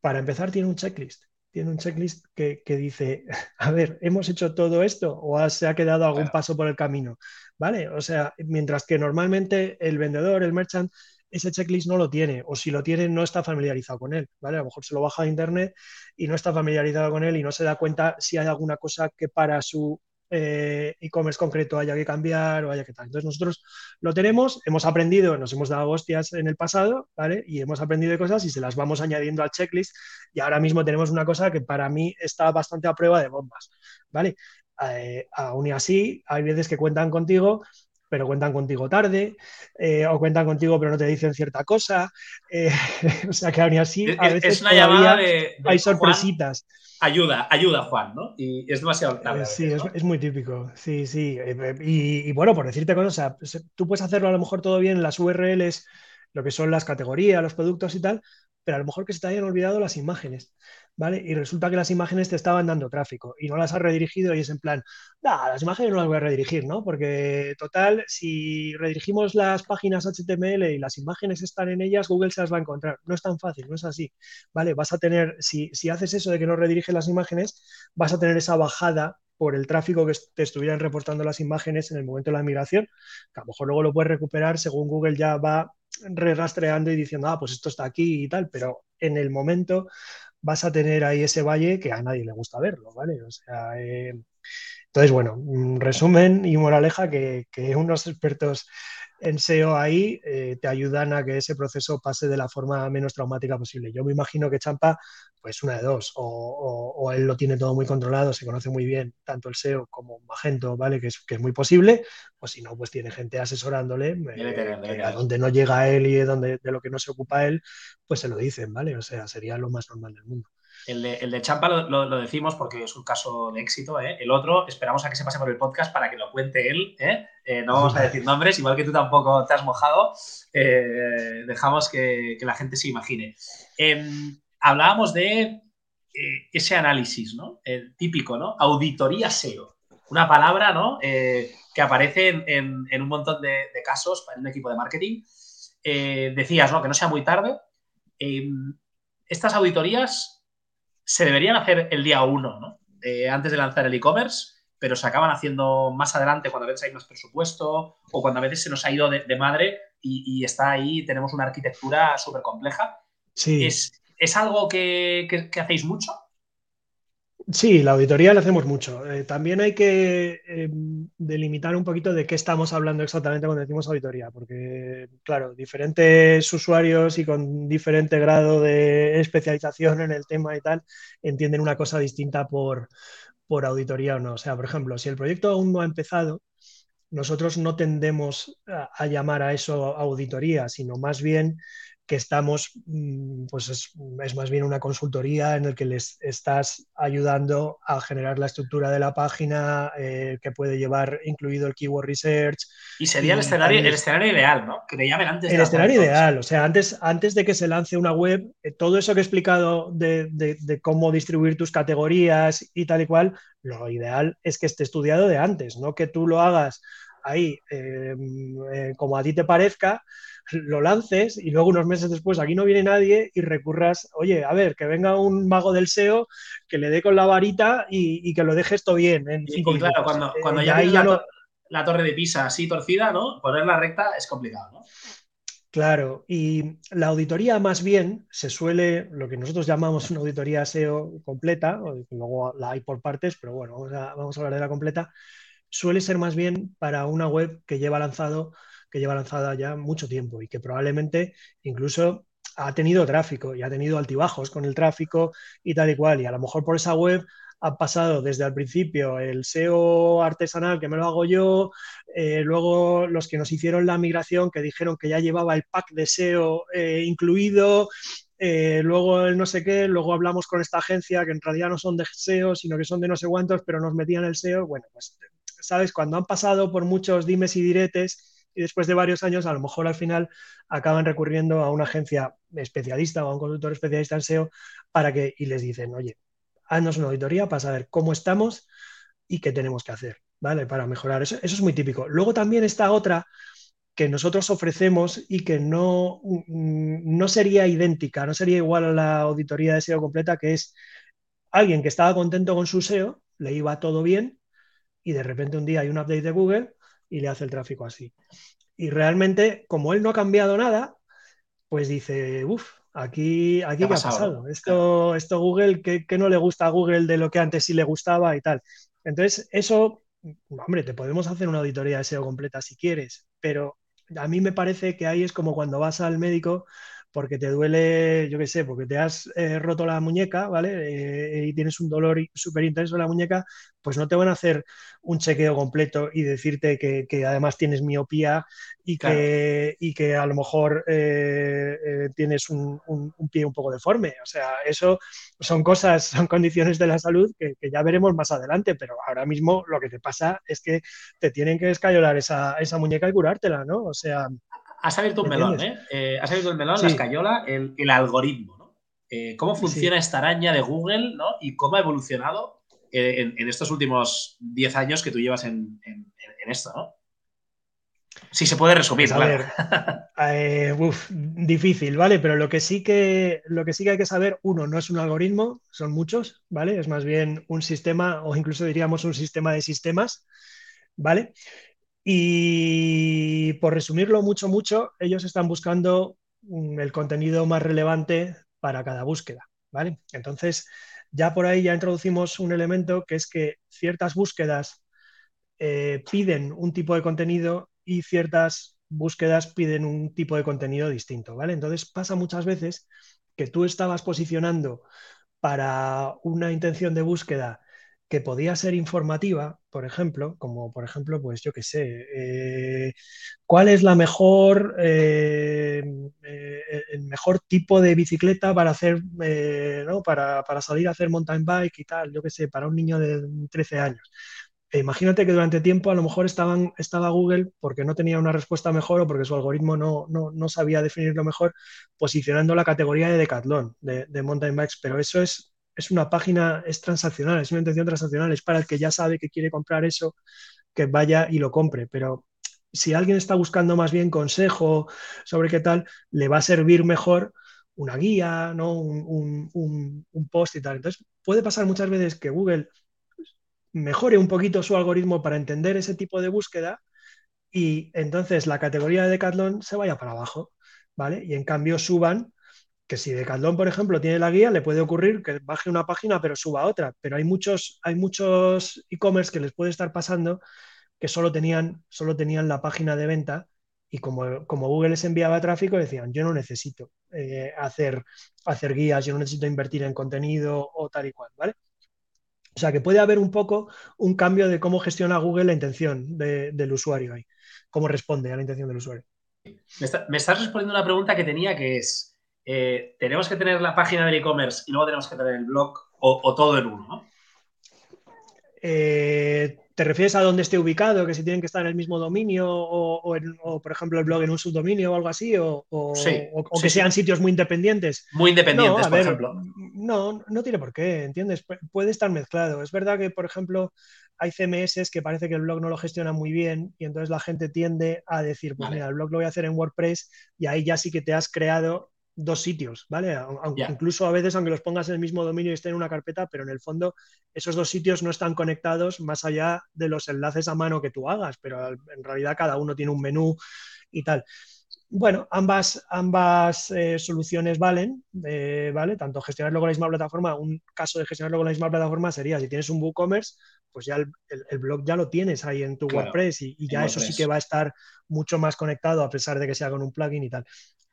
para empezar tiene un checklist tiene un checklist que, dice, a ver, ¿hemos hecho todo esto o se ha quedado algún paso por el camino? ¿Vale? O sea, mientras que normalmente el vendedor, el merchant, ese checklist no lo tiene, o si lo tiene, no está familiarizado con él, ¿vale? A lo mejor se lo baja de internet y no está familiarizado con él y no se da cuenta si hay alguna cosa que para su e-commerce concreto haya que cambiar o haya que tal. Entonces nosotros lo tenemos, hemos aprendido, nos hemos dado hostias en el pasado, ¿vale? Y hemos aprendido de cosas y se las vamos añadiendo al checklist y ahora mismo tenemos una cosa que para mí está bastante a prueba de bombas, ¿vale? Eh, aún y así, hay veces que cuentan contigo pero cuentan contigo tarde, eh, o cuentan contigo pero no te dicen cierta cosa. Eh, o sea que aún así, a veces
es una llamada de,
hay sorpresitas
ayuda, ayuda Juan, ¿no? Y es demasiado
clave. Eh, sí, es, muy típico. Sí, sí. Eh, y, bueno, por decirte cosas, pues, tú puedes hacerlo a lo mejor todo bien en las URLs, lo que son las categorías, los productos y tal, pero a lo mejor que se te hayan olvidado las imágenes. ¿Vale? Y resulta que las imágenes te estaban dando tráfico y no las has redirigido y es en plan, las imágenes no las voy a redirigir, ¿no? Porque total, si redirigimos las páginas HTML y las imágenes están en ellas, Google se las va a encontrar. No es tan fácil, no es así, ¿vale? Vas a tener, si, si haces eso de que no rediriges las imágenes, vas a tener esa bajada por el tráfico que te estuvieran reportando las imágenes en el momento de la migración, que a lo mejor luego lo puedes recuperar según Google ya va re rastreando y diciendo, ah, pues esto está aquí y tal, pero en el momento vas a tener ahí ese valle que a nadie le gusta verlo, ¿vale? O sea, eh, entonces, bueno, resumen y moraleja que, que unos expertos en SEO ahí eh, te ayudan a que ese proceso pase de la forma menos traumática posible. Yo me imagino que Champa, pues una de dos, o, él lo tiene todo muy controlado, se conoce muy bien tanto el SEO como Magento, ¿vale? Que es, que es muy posible, o si no, pues tiene gente asesorándole, eh, a donde no llega él y donde, de lo que no se ocupa él, pues se lo dicen, ¿vale? O sea, sería lo más normal del mundo.
El de, el de Champa lo, decimos porque es un caso de éxito. ¿eh? El otro, esperamos a que se pase por el podcast para que lo cuente él. ¿eh? Eh, no vamos a decir nombres, igual que tú tampoco te has mojado. dejamos que, la gente se imagine. Hablábamos de ese análisis, ¿no? El típico, ¿no? Auditoría SEO. Una palabra, ¿no? que aparece en, un montón de, de, casos en un equipo de marketing. decías, ¿no? Que no sea muy tarde. Estas auditorías se deberían hacer el día uno, ¿no? Eh, antes de lanzar el e-commerce, pero se acaban haciendo más adelante cuando a veces hay más presupuesto o cuando a veces se nos ha ido de, madre y, está ahí, tenemos una arquitectura súper compleja.
Sí.
¿Es, algo que hacéis mucho?
Sí, la auditoría la hacemos mucho. Eh, también hay que eh, delimitar un poquito de qué estamos hablando exactamente cuando decimos auditoría, porque, claro, diferentes usuarios y con diferente grado de especialización en el tema y tal, entienden una cosa distinta por, por auditoría o no. O sea, por ejemplo, si el proyecto aún no ha empezado, nosotros no tendemos a llamar a eso auditoría, sino más bien que estamos, mm, pues es, más bien una consultoría en el que les estás ayudando a generar la estructura de la página eh, que puede llevar incluido el keyword research.
Y sería el, escenario, el escenario ideal, ¿no? Que llamen antes.
El escenario ideal, o sea, antes, antes de que se lance una web, eh, todo eso que he explicado de, de, cómo distribuir tus categorías y tal y cual, lo ideal es que esté estudiado de antes, no que tú lo hagas ahí eh, como a ti te parezca lo lances y luego unos meses después aquí no viene nadie y recurras, oye, a ver, que venga un mago del SEO que le dé con la varita y, que lo deje esto bien en
y, claro, cuando, eh, cuando ya, hay la, torre de Pisa así torcida, ¿no? Ponerla recta es complicado, ¿no?
Claro, y la auditoría más bien se suele, lo que nosotros llamamos una auditoría SEO completa, luego la hay por partes, pero bueno, vamos a, vamos a hablar de la completa, suele ser más bien para una web que lleva lanzado que lleva lanzada ya mucho tiempo y que probablemente incluso ha tenido tráfico y ha tenido altibajos con el tráfico y tal y cual. Y a lo mejor por esa web ha pasado desde el principio el SEO artesanal que me lo hago yo, eh, luego los que nos hicieron la migración que dijeron que ya llevaba el pack de SEO eh, incluido, eh, luego el no sé qué, luego hablamos con esta agencia que en realidad no son de SEO, sino que son de no sé cuántos, pero nos metían el SEO. Bueno, pues, ¿sabes? Cuando han pasado por muchos dimes y diretes, y después de varios años a lo mejor al final acaban recurriendo a una agencia especialista o a un consultor especialista en SEO para que y les dicen, oye, haznos una auditoría para saber cómo estamos y qué tenemos que hacer, ¿vale? Para mejorar. Eso, eso es muy típico. Luego también está otra que nosotros ofrecemos y que no, mm, no sería idéntica, no sería igual a la auditoría de SEO completa, que es alguien que estaba contento con su SEO, le iba todo bien y de repente un día hay un update de Google y le hace el tráfico así. Y realmente, como él no ha cambiado nada, pues dice, uff, aquí, aquí ¿qué ha pasado? Esto, esto Google, ¿qué, no le gusta a Google de lo que antes sí le gustaba y tal? Entonces, eso hombre, te podemos hacer una auditoría de SEO completa si quieres, pero a mí me parece que ahí es como cuando vas al médico porque te duele, yo qué sé, porque te has eh, roto la muñeca, ¿vale? Eh, y tienes un dolor súper intenso en la muñeca, pues no te van a hacer un chequeo completo y decirte que, además tienes miopía y que, y que a lo mejor eh, tienes un, pie un poco deforme. O sea, eso son cosas, son condiciones de la salud que, ya veremos más adelante, pero ahora mismo lo que te pasa es que te tienen que escayolar esa, esa muñeca y curártela, ¿no? O sea,
Has abierto un melón, ¿eh? ¿eh? Has abierto el melón, la escayola, el, algoritmo, ¿no? Eh, ¿Cómo funciona esta araña de Google, ¿no? Y cómo ha evolucionado eh, en, estos últimos 10 años que tú llevas en, esto, ¿no? Si se puede resumir,
pues a ver, difícil, ¿vale? Pero lo que, sí que, lo que sí que hay que saber, uno, no es un algoritmo, son muchos, ¿vale? Es más bien un sistema, o incluso diríamos un sistema de sistemas, ¿vale? Y por resumirlo mucho, mucho, ellos están buscando mm, el contenido más relevante para cada búsqueda, ¿vale? Entonces, ya por ahí ya introducimos un elemento que es que ciertas búsquedas eh, piden un tipo de contenido y ciertas búsquedas piden un tipo de contenido distinto, ¿vale? Entonces pasa muchas veces que tú estabas posicionando para una intención de búsqueda que podía ser informativa, por ejemplo, como por ejemplo, pues yo qué sé, eh, cuál es la mejor, eh, eh, el mejor tipo de bicicleta para hacer, ¿no? para, salir a hacer mountain bike y tal, yo qué sé, para un niño de 13 años. E imagínate que durante tiempo a lo mejor estaban, estaba Google porque no tenía una respuesta mejor o porque su algoritmo no, no, sabía definirlo mejor, posicionando la categoría de decathlon, de, de mountain bikes, pero eso es es una página, es transaccional, es una intención transaccional, es para el que ya sabe que quiere comprar eso, que vaya y lo compre. Pero si alguien está buscando más bien consejo sobre qué tal, le va a servir mejor una guía, ¿no? un, un post y tal. Entonces, puede pasar muchas veces que Google mejore un poquito su algoritmo para entender ese tipo de búsqueda y entonces la categoría de Decathlon se vaya para abajo, ¿vale? Y en cambio suban que si Decathlon, por ejemplo, tiene la guía, le puede ocurrir que baje una página pero suba otra. Pero hay muchos, hay muchos e-commerce que les puede estar pasando que solo tenían, solo tenían la página de venta y como, como Google les enviaba tráfico, decían, yo no necesito eh, hacer, hacer guías, yo no necesito invertir en contenido o tal y cual, ¿vale? O sea que puede haber un poco un cambio de cómo gestiona Google la intención del usuario ahí, cómo responde a la intención del usuario.
Me, me estás respondiendo una pregunta que tenía que es, eh, tenemos que tener la página del e-commerce y luego tenemos que tener el blog o, todo en uno, ¿no?
Eh, ¿Te refieres a dónde esté ubicado? Que si tienen que estar en el mismo dominio o, por ejemplo, el blog en un subdominio o algo así, o, que sean sitios muy independientes.
Muy independientes, por ejemplo.
No, no tiene por qué, ¿entiendes? puede estar mezclado. Es verdad que, por ejemplo, hay CMS que parece que el blog no lo gestiona muy bien y entonces la gente tiende a decir, pues mira, el blog lo voy a hacer en WordPress y ahí ya sí que te has creado dos sitios, ¿vale? Incluso a veces, aunque los pongas en el mismo dominio y estén en una carpeta, pero en el fondo esos dos sitios no están conectados más allá de los enlaces a mano que tú hagas, pero en realidad cada uno tiene un menú y tal. Bueno, ambas, ambas eh, soluciones valen, eh, ¿vale? Tanto gestionarlo con la misma plataforma, un caso de gestionarlo con la misma plataforma sería si tienes un WooCommerce, pues ya el, blog ya lo tienes ahí en tu WordPress y, ya eso sí que va a estar mucho más conectado a pesar de que sea con un plugin y tal.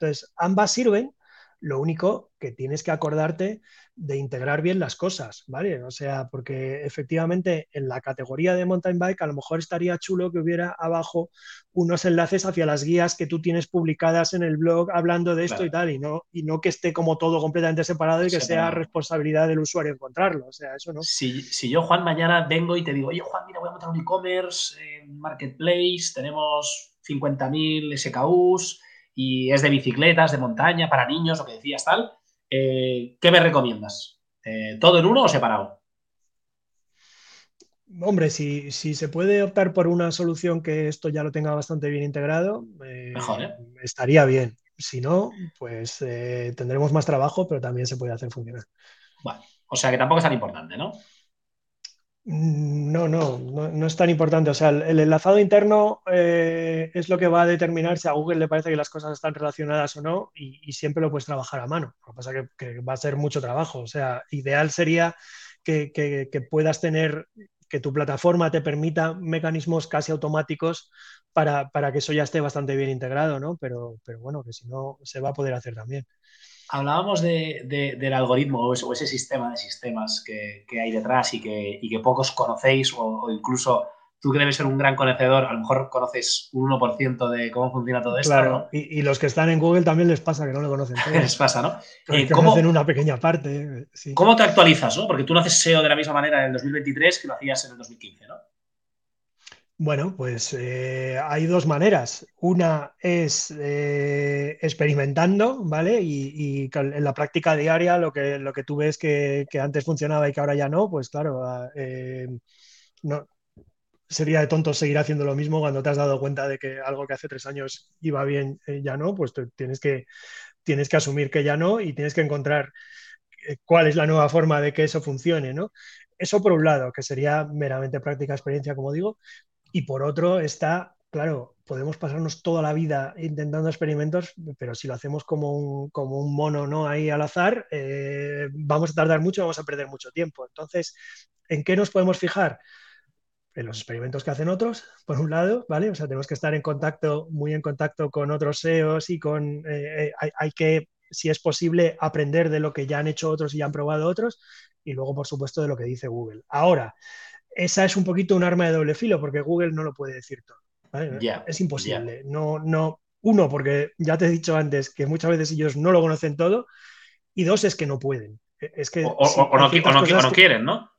Entonces, ambas sirven, lo único que tienes que acordarte de integrar bien las cosas, ¿vale? O sea, porque efectivamente en la categoría de mountain bike a lo mejor estaría chulo que hubiera abajo unos enlaces hacia las guías que tú tienes publicadas en el blog hablando de esto y tal, y no, y no que esté como todo completamente separado y que sea responsabilidad del usuario encontrarlo. O sea, eso no.
Si, si, yo, Juan, mañana vengo y te digo, oye, Juan, mira, voy a montar un e-commerce, en marketplace, tenemos 50.000 SKUs y es de bicicletas, de montaña, para niños, lo que decías, tal. Eh, ¿Qué me recomiendas? Eh, ¿Todo en uno o separado?
Hombre, si, se puede optar por una solución que esto ya lo tenga bastante bien integrado, eh, estaría bien. Si no, pues tendremos más trabajo, pero también se puede hacer funcionar.
Bueno, o sea que tampoco es tan importante, ¿no?
Mm, no, no, no, es tan importante. O sea, el, enlazado interno eh, es lo que va a determinar si a Google le parece que las cosas están relacionadas o no y, siempre lo puedes trabajar a mano. Lo que pasa es que, va a ser mucho trabajo. O sea, ideal sería que, puedas tener que tu plataforma te permita mecanismos casi automáticos para, que eso ya esté bastante bien integrado, ¿no? Pero, pero bueno, que si no, se va a poder hacer también.
Hablábamos del algoritmo o ese, sistema de sistemas que, hay detrás y que, que pocos conocéis o incluso tú que debes ser un gran conocedor, a lo mejor conoces un 1% de cómo funciona todo esto. Claro,
y, los que están en Google también les pasa que no lo conocen todo.
les pasa, ¿no?
Eh, conocen una pequeña parte.
¿Cómo te actualizas, no? Porque tú no haces SEO de la misma manera en el 2023 que lo hacías en el 2015, ¿no?
Bueno, pues eh, hay dos maneras. Una es eh, experimentando, ¿vale? Y, en la práctica diaria lo que, lo que tú ves que, antes funcionaba y que ahora ya no, pues claro, ah, no, sería de tonto seguir haciendo lo mismo cuando te has dado cuenta de que algo que hace tres años iba bien eh, ya no, pues tienes que, tienes que asumir que ya no y tienes que encontrar eh, cuál es la nueva forma de que eso funcione, ¿no? Eso por un lado, que sería meramente práctica experiencia, como digo, y por otro está, claro, podemos pasarnos toda la vida intentando experimentos, pero si lo hacemos como un, como un mono, ¿no? Ahí al azar, eh, vamos a tardar mucho, vamos a perder mucho tiempo. Entonces, ¿en qué nos podemos fijar? en los experimentos que hacen otros, por un lado, ¿vale? O sea, tenemos que estar en contacto, muy en contacto con otros SEOs y con, eh, eh, hay, que, si es posible, aprender de lo que ya han hecho otros y ya han probado otros, y luego, por supuesto, de lo que dice Google. Ahora, esa es un poquito un arma de doble filo, porque Google no lo puede decir todo. es imposible. No, no, uno, porque ya te he dicho antes que muchas veces ellos no lo conocen todo, y dos, es que no pueden. E, es que,
o, no, quieren, ¿no?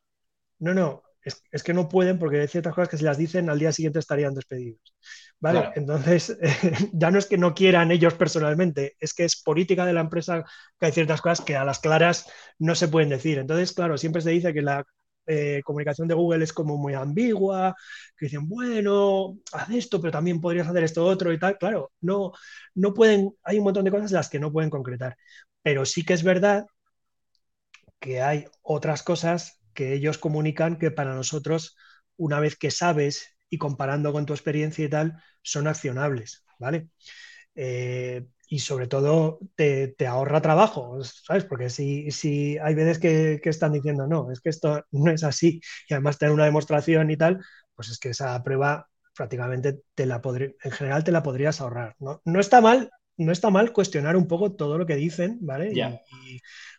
No, no, es, que no pueden porque hay ciertas cosas que si las dicen al día siguiente estarían despedidos. ¿Vale? Entonces, ya no es que no quieran ellos personalmente, es que es política de la empresa que hay ciertas cosas que a las claras no se pueden decir. Entonces, claro, siempre se dice que la eh, comunicación de Google es como muy ambigua, que dicen, bueno, haz esto, pero también podrías hacer esto otro y tal. Claro, no, no pueden, hay un montón de cosas las que no pueden concretar. Pero sí que es verdad que hay otras cosas que ellos comunican que para nosotros, una vez que sabes y comparando con tu experiencia y tal, son accionables, ¿vale? Eh, y sobre todo te, ahorra trabajo, ¿sabes? Porque si, si hay veces que, están diciendo, no, es que esto no es así, y además tener una demostración y tal, pues es que esa prueba prácticamente te la en general te la podrías ahorrar. No, no, está mal, no está mal cuestionar un poco todo lo que dicen, ¿vale?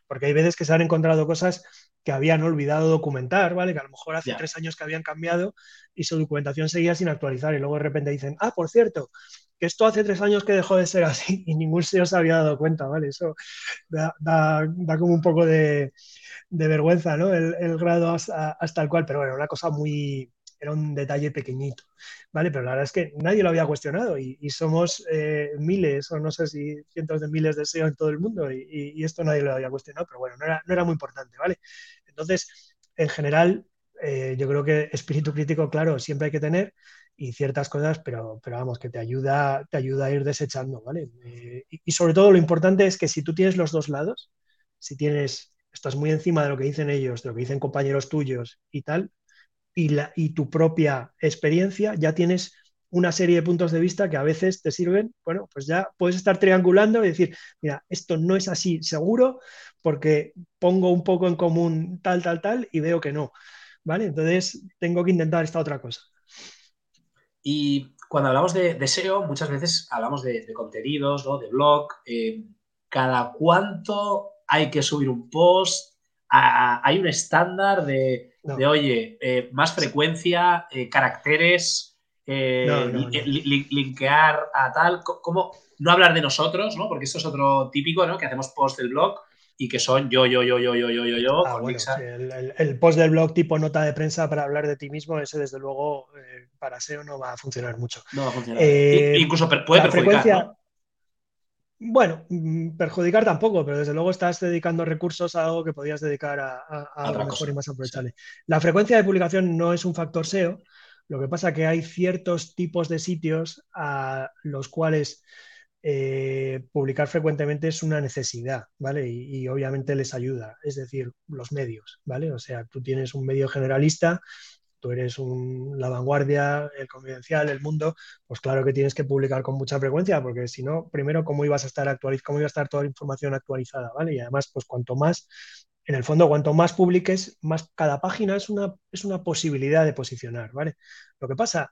porque hay veces que se han encontrado cosas que habían olvidado documentar, ¿vale? Que a lo mejor hace tres años que habían cambiado y su documentación seguía sin actualizar y luego de repente dicen, ah, por cierto, que esto hace tres años que dejó de ser así y ningún SEO se había dado cuenta, ¿vale? Eso da, como un poco de, vergüenza, ¿no? El, grado hasta, hasta, el cual, pero bueno, una cosa muy, era un detalle pequeñito, ¿vale? Pero la verdad es que nadie lo había cuestionado y, somos eh, miles o no sé si cientos de miles de SEO en todo el mundo y, esto nadie lo había cuestionado, pero bueno, no era, no era muy importante, ¿vale? Entonces, en general, eh, yo creo que espíritu crítico, claro, siempre hay que tener y ciertas cosas, pero, pero vamos, que te ayuda, te ayuda a ir desechando, ¿vale? Eh, y, sobre todo lo importante es que si tú tienes los dos lados, si tienes, estás muy encima de lo que dicen ellos, de lo que dicen compañeros tuyos y tal, y, la, y tu propia experiencia, ya tienes una serie de puntos de vista que a veces te sirven, bueno, pues ya puedes estar triangulando y decir, mira, esto no es así seguro porque pongo un poco en común tal, tal, tal y veo que no, ¿vale? Entonces tengo que intentar esta otra cosa.
Y cuando hablamos de, SEO, muchas veces hablamos de, contenidos, ¿no? De blog. Eh, ¿Cada cuánto hay que subir un post? hay un estándar de, oye, eh, más frecuencia, eh, caracteres, linkear a tal, ¿cómo? No hablar de nosotros, ¿no? Porque esto es otro típico, ¿no? Que hacemos post del blog y que son yo, yo, yo, yo, yo, yo, yo, yo.
Ah, el, post del blog tipo nota de prensa para hablar de ti mismo, ese desde luego para SEO no va a funcionar mucho.
No va a funcionar. Incluso puede perjudicar.
Bueno, mm, perjudicar tampoco, pero desde luego estás dedicando recursos a algo que podías dedicar a, algo mejor y más aprovechable. La frecuencia de publicación no es un factor SEO, lo que pasa es que hay ciertos tipos de sitios a los cuales eh, publicar frecuentemente es una necesidad, ¿vale? Y, obviamente les ayuda, es decir, los medios, ¿vale? O sea, tú tienes un medio generalista tú eres la vanguardia, el confidencial, el mundo, pues claro que tienes que publicar con mucha frecuencia, porque si no, primero, ¿cómo ibas a estar actualiz cómo iba a estar toda la información actualizada, ¿vale? Y además, pues cuanto más en el fondo, cuanto más publiques, más cada página es una, es una posibilidad de posicionar, ¿vale? Lo que pasa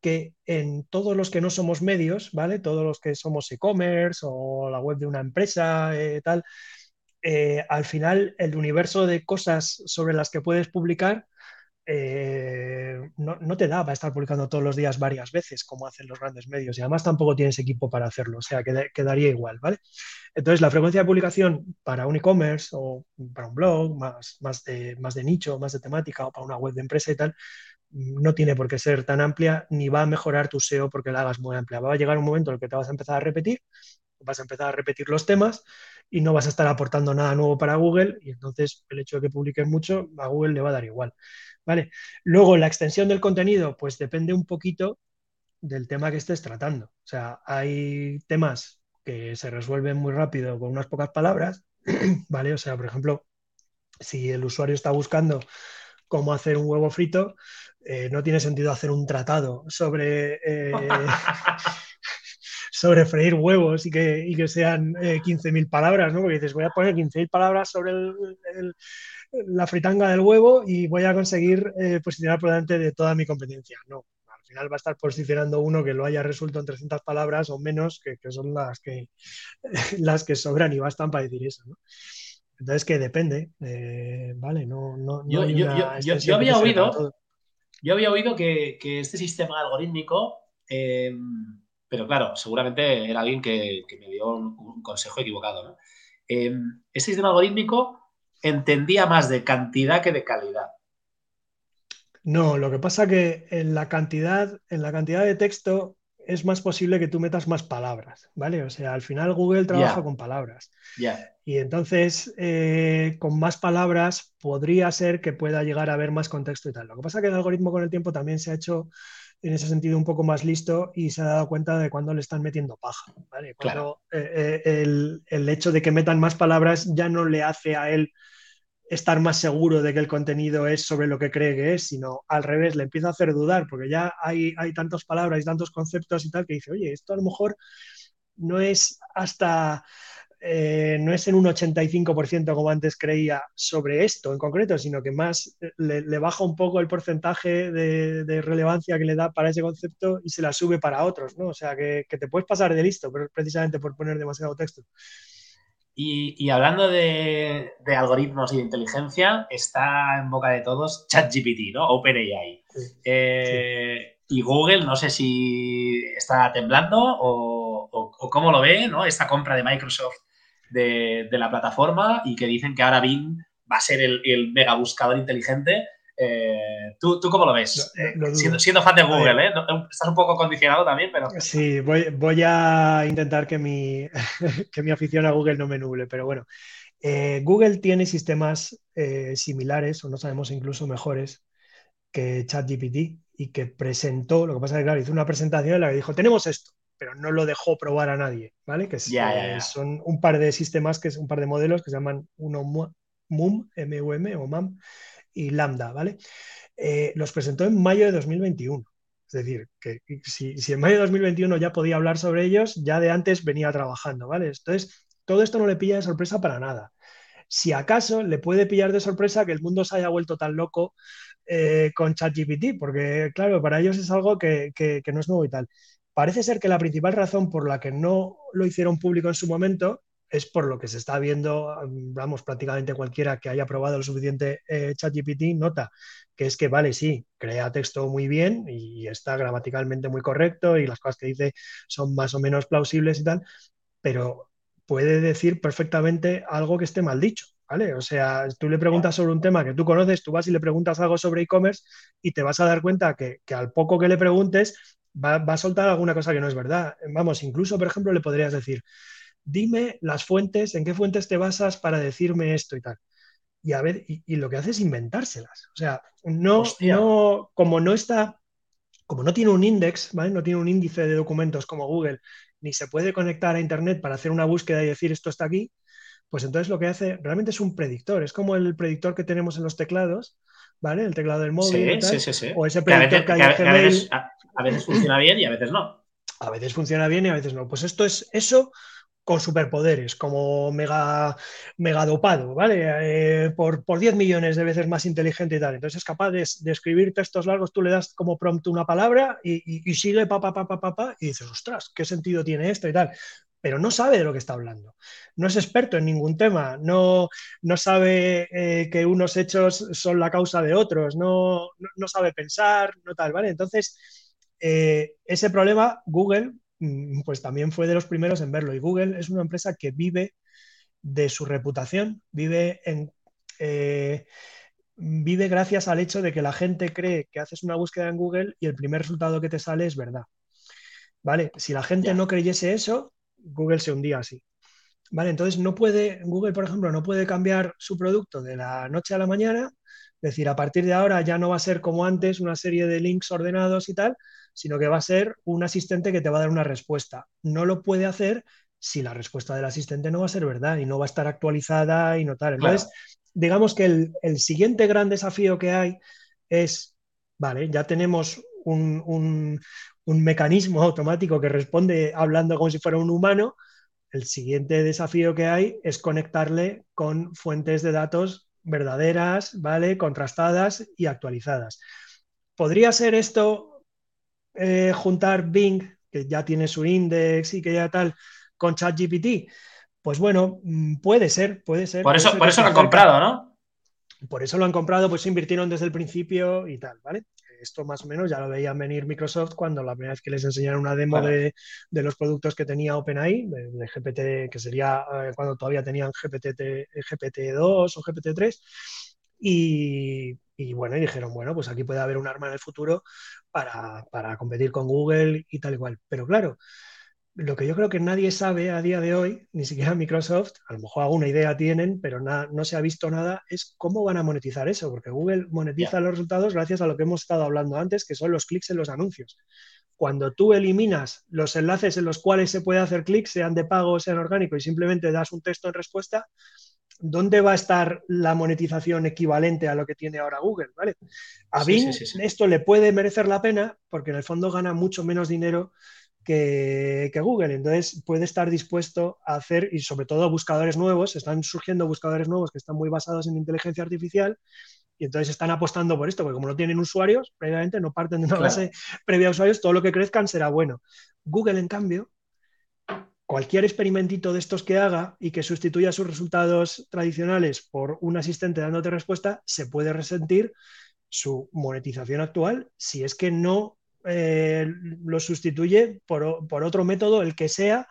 que en todos los que no somos medios, ¿vale? Todos los que somos e-commerce o la web de una empresa, eh, tal, eh, al final el universo de cosas sobre las que puedes publicar eh, no, te da para estar publicando todos los días varias veces como hacen los grandes medios y además tampoco tienes equipo para hacerlo, o sea, quedaría igual, ¿vale? Entonces, la frecuencia de publicación para un e-commerce o para un blog más, más, de, más de nicho, más de temática o para una web de empresa y tal, no tiene por qué ser tan amplia ni va a mejorar tu SEO porque la hagas muy amplia. Va a llegar un momento en el que te vas a empezar a repetir, vas a empezar a repetir los temas y no vas a estar aportando nada nuevo para Google y entonces el hecho de que publiques mucho a Google le va a dar igual. ¿vale? Luego, la extensión del contenido, pues depende un poquito del tema que estés tratando. O sea, hay temas que se resuelven muy rápido con unas pocas palabras, ¿vale? O sea, por ejemplo, si el usuario está buscando cómo hacer un huevo frito, eh, no tiene sentido hacer un tratado sobre, eh, sobre freír huevos y que, y que sean 15.000 eh, palabras, ¿no? Porque dices, voy a poner 15.000 palabras sobre la fritanga del huevo y voy a conseguir posicionar por delante de toda mi competencia. No, al final va a estar posicionando uno que lo haya resuelto en 300 palabras o menos, que, que son las que, las que sobran y bastan para decir eso, ¿no? Entonces, que depende, eh, ¿vale? No, no,
yo, yo, había oído, yo había oído que, este sistema algorítmico, eh, pero claro, seguramente era alguien que, me dio un, consejo equivocado, ¿no? Eh, este sistema algorítmico entendía más de cantidad que de calidad.
No, lo que pasa que en la cantidad, en la cantidad de texto es más posible que tú metas más palabras, ¿vale? O sea, al final Google trabaja con palabras. Y entonces, eh, con más palabras, podría ser que pueda llegar a haber más contexto y tal. Lo que pasa es que el algoritmo con el tiempo también se ha hecho en ese sentido un poco más listo y se ha dado cuenta de cuando le están metiendo paja, ¿vale? Cuando eh, eh, el, el hecho de que metan más palabras ya no le hace a él estar más seguro de que el contenido es sobre lo que cree que es, sino al revés, le empieza a hacer dudar, porque ya hay, hay tantas palabras y tantos conceptos y tal que dice, oye, esto a lo mejor no es hasta, eh, no es en un 85% como antes creía sobre esto en concreto, sino que más le, baja un poco el porcentaje de, relevancia que le da para ese concepto y se la sube para otros, ¿no? O sea, que, que te puedes pasar de listo, pero precisamente por poner demasiado texto.
Y, hablando de, algoritmos y de inteligencia, está en boca de todos ChatGPT, ¿no? OpenAI. Eh, y Google, no sé si está temblando o, cómo lo ve, ¿no? Esta compra de Microsoft de, la plataforma y que dicen que ahora Bing va a ser el, el mega buscador inteligente eh, ¿tú, ¿tú, cómo lo ves? Eh, siendo, fan de Google, ¿eh? Estás un poco condicionado también, pero...
Sí, voy, voy a intentar que mi, que mi afición a Google no me nuble, pero bueno. Eh, Google tiene sistemas similares, o no sabemos incluso mejores, que ChatGPT y que presentó, lo que pasa es que, claro, hizo una presentación en la que dijo, tenemos esto, pero no lo dejó probar a nadie, ¿vale? Que son un par de sistemas, que es un par de modelos que se llaman uno MUM, M-U-M o MAM, y Lambda, ¿vale? Eh, los presentó en mayo de 2021. Es decir, que si, en mayo de 2021 ya podía hablar sobre ellos, ya de antes venía trabajando, ¿vale? Entonces, todo esto no le pilla de sorpresa para nada. Si acaso le puede pillar de sorpresa que el mundo se haya vuelto tan loco eh, con ChatGPT, porque claro, para ellos es algo que, que, no es nuevo y tal. Parece ser que la principal razón por la que no lo hicieron público en su momento es por lo que se está viendo, vamos, prácticamente cualquiera que haya probado lo suficiente eh, ChatGPT nota que es que, vale, sí, crea texto muy bien y está gramaticalmente muy correcto y las cosas que dice son más o menos plausibles y tal, pero puede decir perfectamente algo que esté mal dicho. ¿Vale? O sea, tú le preguntas sobre un tema que tú conoces, tú vas y le preguntas algo sobre e-commerce y te vas a dar cuenta que, al poco que le preguntes va, va, a soltar alguna cosa que no es verdad. Vamos, incluso, por ejemplo, le podrías decir, dime las fuentes, en qué fuentes te basas para decirme esto y tal. Y a ver, y, lo que hace es inventárselas. O sea, no, no, como no está, como no tiene un index, ¿vale? No tiene un índice de documentos como Google, ni se puede conectar a Internet para hacer una búsqueda y decir esto está aquí, pues entonces lo que hace realmente es un predictor. Es como el predictor que tenemos en los teclados, ¿vale? El teclado del móvil.
Sí, sí, sí, O ese predictor que, a, veces, funciona bien y a veces no.
A veces funciona bien y a veces no. Pues esto es eso con superpoderes, como mega, mega dopado, ¿vale? Eh, por, por 10 millones de veces más inteligente y tal. Entonces es capaz de, escribir textos largos, tú le das como prompt una palabra y, y, sigue pa, pa, pa, pa, y dices, ostras, ¿qué sentido tiene esto y tal? Pero no sabe de lo que está hablando. No es experto en ningún tema, no, no sabe eh, que unos hechos son la causa de otros, no, no, sabe pensar, no tal, ¿vale? Entonces, eh, ese problema Google pues también fue de los primeros en verlo. Y Google es una empresa que vive de su reputación, vive en... Eh, vive gracias al hecho de que la gente cree que haces una búsqueda en Google y el primer resultado que te sale es verdad. ¿Vale? Si la gente no creyese eso, Google se hundía así. ¿Vale? Entonces no puede, Google, por ejemplo, no puede cambiar su producto de la noche a la mañana, decir, a partir de ahora ya no va a ser como antes una serie de links ordenados y tal, sino que va a ser un asistente que te va a dar una respuesta. No lo puede hacer si la respuesta del asistente no va a ser verdad y no va a estar actualizada y no tal. Entonces, digamos que el, siguiente gran desafío que hay es, vale, ya tenemos un, mecanismo automático que responde hablando como si fuera un humano. El siguiente desafío que hay es conectarle con fuentes de datos verdaderas, ¿vale? Contrastadas y actualizadas. ¿Podría ser esto eh, juntar Bing, que ya tiene su index y que ya tal, con ChatGPT? Pues bueno, mm, puede ser, puede ser.
Por eso, por eso lo han comprado, ¿no?
Por eso lo han comprado, pues invirtieron desde el principio y tal, ¿vale? Esto más o menos ya lo veían venir Microsoft cuando la primera vez que les enseñaron una demo de, los productos que tenía OpenAI, de, GPT, que sería eh, cuando todavía tenían GPT, GPT-2 o GPT-3. Y, y bueno, y dijeron, bueno, pues aquí puede haber un arma en el futuro para, competir con Google y tal y cual. Pero claro, lo que yo creo que nadie sabe a día de hoy, ni siquiera Microsoft, a lo mejor alguna idea tienen, pero no se ha visto nada, es cómo van a monetizar eso, porque Google monetiza los resultados gracias a lo que hemos estado hablando antes, que son los clics en los anuncios. Cuando tú eliminas los enlaces en los cuales se puede hacer clics, sean de pago o sean orgánicos, y simplemente das un texto en respuesta, ¿dónde va a estar la monetización equivalente a lo que tiene ahora Google? ¿vale? A Bing esto le puede merecer la pena porque en el fondo gana mucho menos dinero que, Google. Entonces puede estar dispuesto a hacer, y sobre todo buscadores nuevos, están surgiendo buscadores nuevos que están muy basados en inteligencia artificial. Y entonces están apostando por esto, porque como no tienen usuarios, previamente no parten de una base previa a usuarios, todo lo que crezcan será bueno. Google, en cambio, cualquier experimentito de estos que haga y que sustituya sus resultados tradicionales por un asistente dándote respuesta, se puede resentir su monetización actual si es que no eh, lo sustituye por, otro método, el que sea,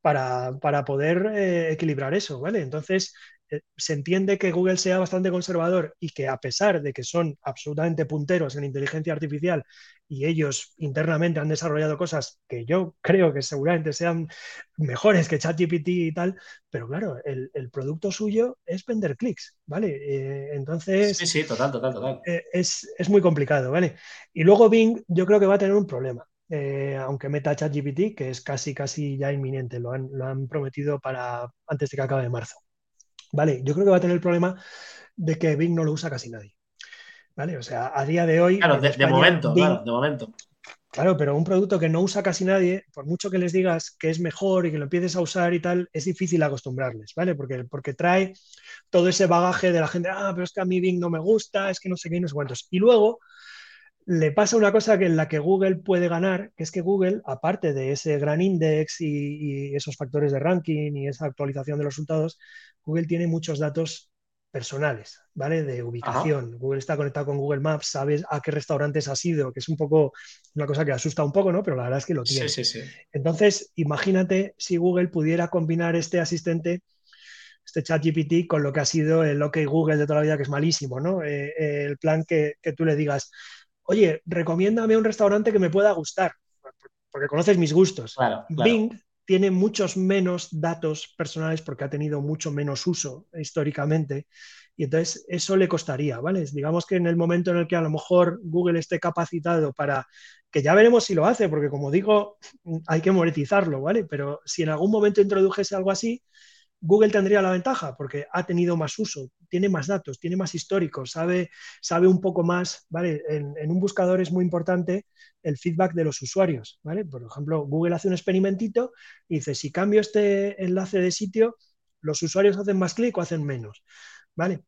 para, poder eh, equilibrar eso, ¿vale? Entonces, eh, se entiende que Google sea bastante conservador y que a pesar de que son absolutamente punteros en inteligencia artificial y ellos internamente han desarrollado cosas que yo creo que seguramente sean mejores que ChatGPT y tal, pero claro, el, producto suyo es vender clics, ¿vale? Eh, entonces...
Sí, sí, total, total, total.
Eh, es, muy complicado, ¿vale? Y luego Bing yo creo que va a tener un problema. aunque meta ChatGPT, que es casi, casi ya inminente, lo han, lo han prometido para antes de que acabe marzo. ¿vale? Yo creo que va a tener el problema de que Bing no lo usa casi nadie. ¿Vale? O sea, a día de hoy.
Claro, de, momento, claro, de momento.
Claro, pero un producto que no usa casi nadie, por mucho que les digas que es mejor y que lo empieces a usar y tal, es difícil acostumbrarles, ¿vale? Porque, porque trae todo ese bagaje de la gente, ah, pero es que a mí Bing no me gusta, es que no sé qué y no sé cuántos. Y luego le pasa una cosa que en la que Google puede ganar, que es que Google, aparte de ese gran index y, esos factores de ranking y esa actualización de los resultados, Google tiene muchos datos personales, ¿vale? De ubicación. Google está conectado con Google Maps, sabes a qué restaurantes has ido, que es un poco una cosa que asusta un poco, ¿no? Pero la verdad es que lo tiene.
Sí, sí, sí.
Entonces, imagínate si Google pudiera combinar este asistente este chat GPT con lo que ha sido el OK Google de toda la vida, que es malísimo, ¿no? Eh, el plan que, que, tú le digas, oye, recomiéndame un restaurante que me pueda gustar, porque conoces mis gustos. Bing tiene muchos menos datos personales porque ha tenido mucho menos uso históricamente. Y entonces eso le costaría, ¿vale? Digamos que en el momento en el que a lo mejor Google esté capacitado para, que ya veremos si lo hace, porque como digo, hay que monetizarlo, ¿vale? Pero si en algún momento introdujese algo así, Google tendría la ventaja porque ha tenido más uso, tiene más datos, tiene más históricos, sabe, sabe un poco más, ¿vale? En, un buscador es muy importante el feedback de los usuarios, ¿vale? Por ejemplo, Google hace un experimentito y dice, si cambio este enlace de sitio, los usuarios hacen más clic o hacen menos, ¿vale?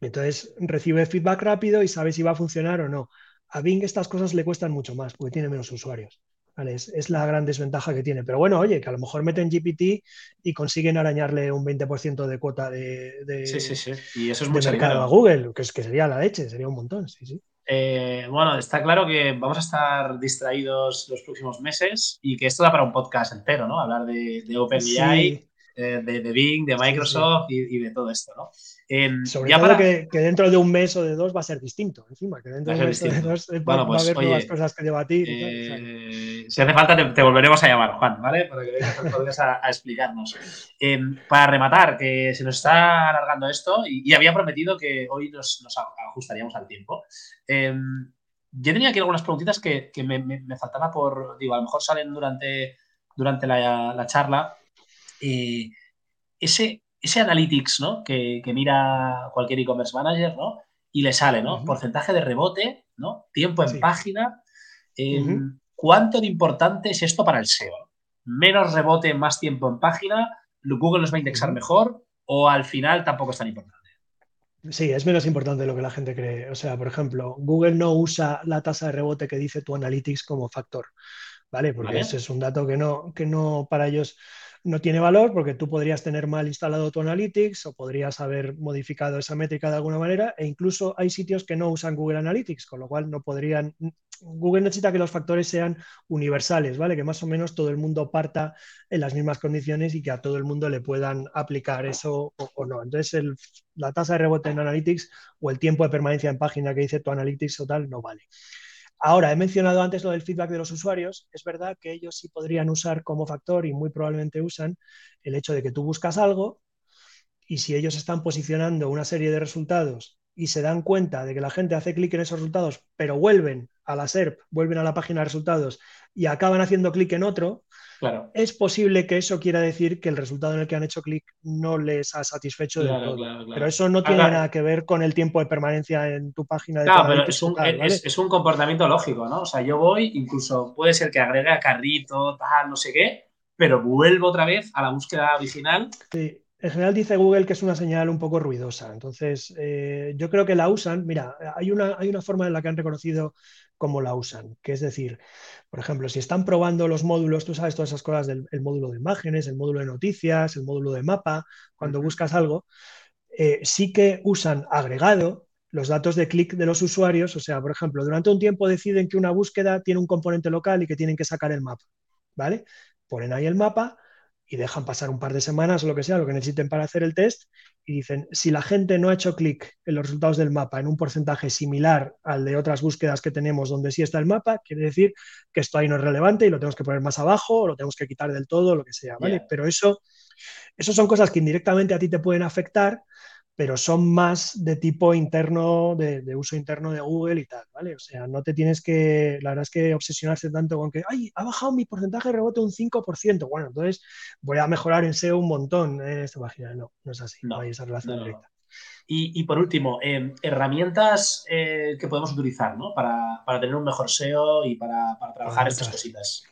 Entonces recibe feedback rápido y sabe si va a funcionar o no. A Bing estas cosas le cuestan mucho más porque tiene menos usuarios. Es, la gran desventaja que tiene. Pero bueno, oye, que a lo mejor meten GPT y consiguen arañarle un 20% de cuota de,
sí, sí, sí. Y eso es
de mercado a Google, que, es, que sería la leche, sería un montón. Sí, sí.
Eh, bueno, está claro que vamos a estar distraídos los próximos meses y que esto da para un podcast entero, ¿no? Hablar de, de OpenAI, eh, de, Bing, de Microsoft Y, de todo esto, ¿no?
Sobre ya todo para... que, dentro de un mes o de dos va a ser distinto, encima, que dentro de un mes o de dos va, a pues, haber nuevas cosas que debatir.
Eh, si hace falta, te, volveremos a llamar, Juan, ¿vale? Para que vengas a, explicarnos. Em, para rematar, que se nos está alargando esto y, había prometido que hoy nos, ajustaríamos al tiempo. Em, yo tenía aquí algunas preguntitas que, me, me, faltaba por, digo, a lo mejor salen durante, durante la, la charla eh, ese, ese analytics ¿no? que, mira cualquier e-commerce manager ¿no? y le sale ¿no? porcentaje de rebote, ¿no? tiempo en página. ¿Cuánto de importante es esto para el SEO? ¿Menos rebote, más tiempo en página? ¿Google nos va a indexar mejor? ¿O al final tampoco es tan importante?
Sí, es menos importante de lo que la gente cree. O sea, por ejemplo, Google no usa la tasa de rebote que dice tu Analytics como factor, ¿vale? Porque ese es un dato que no, que no para ellos no tiene valor porque tú podrías tener mal instalado tu Analytics o podrías haber modificado esa métrica de alguna manera e incluso hay sitios que no usan Google Analytics, con lo cual no podrían... Google necesita que los factores sean universales, ¿vale? Que más o menos todo el mundo parta en las mismas condiciones y que a todo el mundo le puedan aplicar eso o, no. Entonces, la tasa de rebote en Analytics o el tiempo de permanencia en página que dice tu Analytics o tal no vale. Ahora, he mencionado antes lo del feedback de los usuarios. Es verdad que ellos sí podrían usar como factor y muy probablemente usan el hecho de que tú buscas algo y si ellos están posicionando una serie de resultados y se dan cuenta de que la gente hace clic en esos resultados, pero vuelven a la SERP, vuelven a la página de resultados y acaban haciendo clic en otro,
claro.
es posible que eso quiera decir que el resultado en el que han hecho clic no les ha satisfecho del todo. pero eso no tiene nada que ver con el tiempo de permanencia en tu página de
Claro, pero es un, es, un, comportamiento lógico, ¿no? O sea, yo voy, incluso puede ser que agregue a carrito, tal, no sé qué, pero vuelvo otra vez a la búsqueda original.
Sí. En general dice Google que es una señal un poco ruidosa. Entonces, eh, yo creo que la usan. Mira, hay una, hay una forma en la que han reconocido cómo la usan, que es decir, por ejemplo, si están probando los módulos, tú sabes todas esas cosas del módulo de imágenes, el módulo de noticias, el módulo de mapa, cuando buscas algo, eh, sí que usan agregado los datos de clic de los usuarios. O sea, por ejemplo, durante un tiempo deciden que una búsqueda tiene un componente local y que tienen que sacar el mapa. ¿Vale? Ponen ahí el mapa y dejan pasar un par de semanas o lo que sea, lo que necesiten para hacer el test, y dicen, si la gente no ha hecho clic en los resultados del mapa en un porcentaje similar al de otras búsquedas que tenemos donde sí está el mapa, quiere decir que esto ahí no es relevante y lo tenemos que poner más abajo o lo tenemos que quitar del todo, lo que sea, ¿vale? Pero eso, eso son cosas que indirectamente a ti te pueden afectar, pero son más de tipo interno, de, uso interno de Google y tal, ¿vale? O sea, no te tienes que, la verdad es que obsesionarse tanto con que, ay, ha bajado mi porcentaje de rebote un 5%, bueno, entonces voy a mejorar en SEO un montón en esta página. No, no es así, no, hay esa relación directa.
Y, por último, em, herramientas eh, que podemos utilizar ¿no? para, tener un mejor SEO y para, trabajar estas cositas.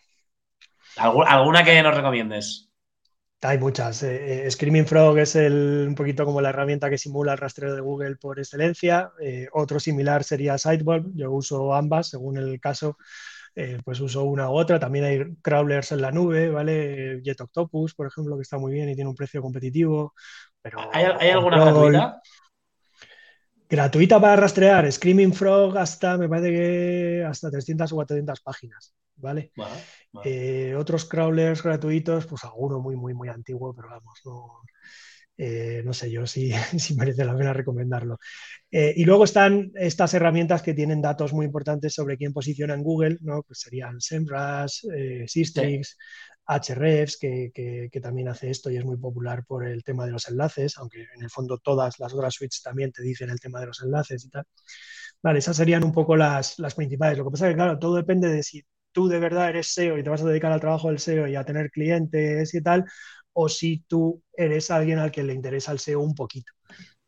¿Alguna que nos recomiendes?
Hay muchas. Eh, eh, Screaming Frog es el, un poquito como la herramienta que simula el rastreo de Google por excelencia. Eh, otro similar sería Sidewalk. Yo uso ambas según el caso. pues uso una u otra. También hay crawlers en la nube, ¿vale? Jet Octopus, por ejemplo, que está muy bien y tiene un precio competitivo. Pero
¿Hay, alguna gratuita?
Gratuita para rastrear. Screaming Frog hasta, me parece que hasta 300 o 400 páginas. ¿vale? Eh, otros crawlers gratuitos, pues alguno muy, muy, muy antiguo, pero vamos, no, eh, no sé yo si, si, merece la pena recomendarlo. Eh, y luego están estas herramientas que tienen datos muy importantes sobre quién posiciona en Google, ¿no? Pues serían SEMrush, Systrix, Hrefs, que, que, también hace esto y es muy popular por el tema de los enlaces, aunque en el fondo todas las otras suites también te dicen el tema de los enlaces y tal. Vale, esas serían un poco las, las principales. Lo que pasa es que, claro, todo depende de si tú de verdad eres SEO y te vas a dedicar al trabajo del SEO y a tener clientes y tal, o si tú eres alguien al que le interesa el SEO un poquito.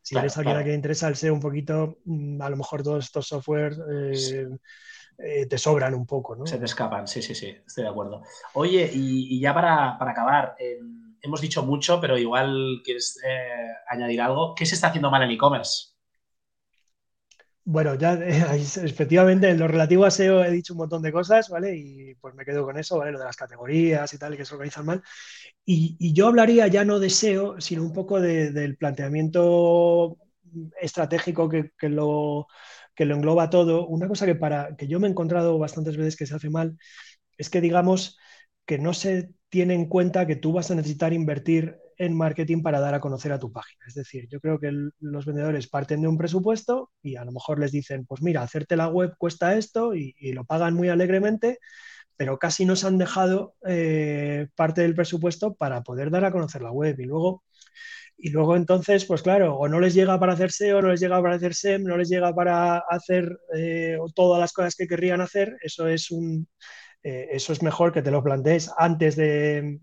Si eres alguien al que le interesa el SEO un poquito, mm, a lo mejor todos estos softwares eh, eh, te sobran un poco, ¿no?
Se te escapan, sí, sí, sí, estoy de acuerdo. Oye, y, ya para, acabar, em, hemos dicho mucho, pero igual quieres eh, añadir algo. ¿Qué se está haciendo mal en e-commerce?
Bueno, ya efectivamente en lo relativo a SEO he dicho un montón de cosas, ¿vale? Y pues me quedo con eso, ¿vale? Lo de las categorías y tal, que se organizan mal. Y, yo hablaría ya no de SEO, sino un poco del planteamiento estratégico que, lo, que lo engloba todo. Una cosa que, para, que yo me he encontrado bastantes veces que se hace mal es que, digamos, que no se tiene en cuenta que tú vas a necesitar invertir en marketing para dar a conocer a tu página. Es decir, yo creo que los vendedores parten de un presupuesto y a lo mejor les dicen, pues mira, hacerte la web cuesta esto y, lo pagan muy alegremente, pero casi nos han dejado eh, parte del presupuesto para poder dar a conocer la web. Y luego, y luego entonces, pues claro, o no les llega para hacer SEO, no les llega para hacer SEM, no les llega para hacer eh, todas las cosas que querrían hacer. Eso es un, eh, eso es mejor que te lo plantees antes de,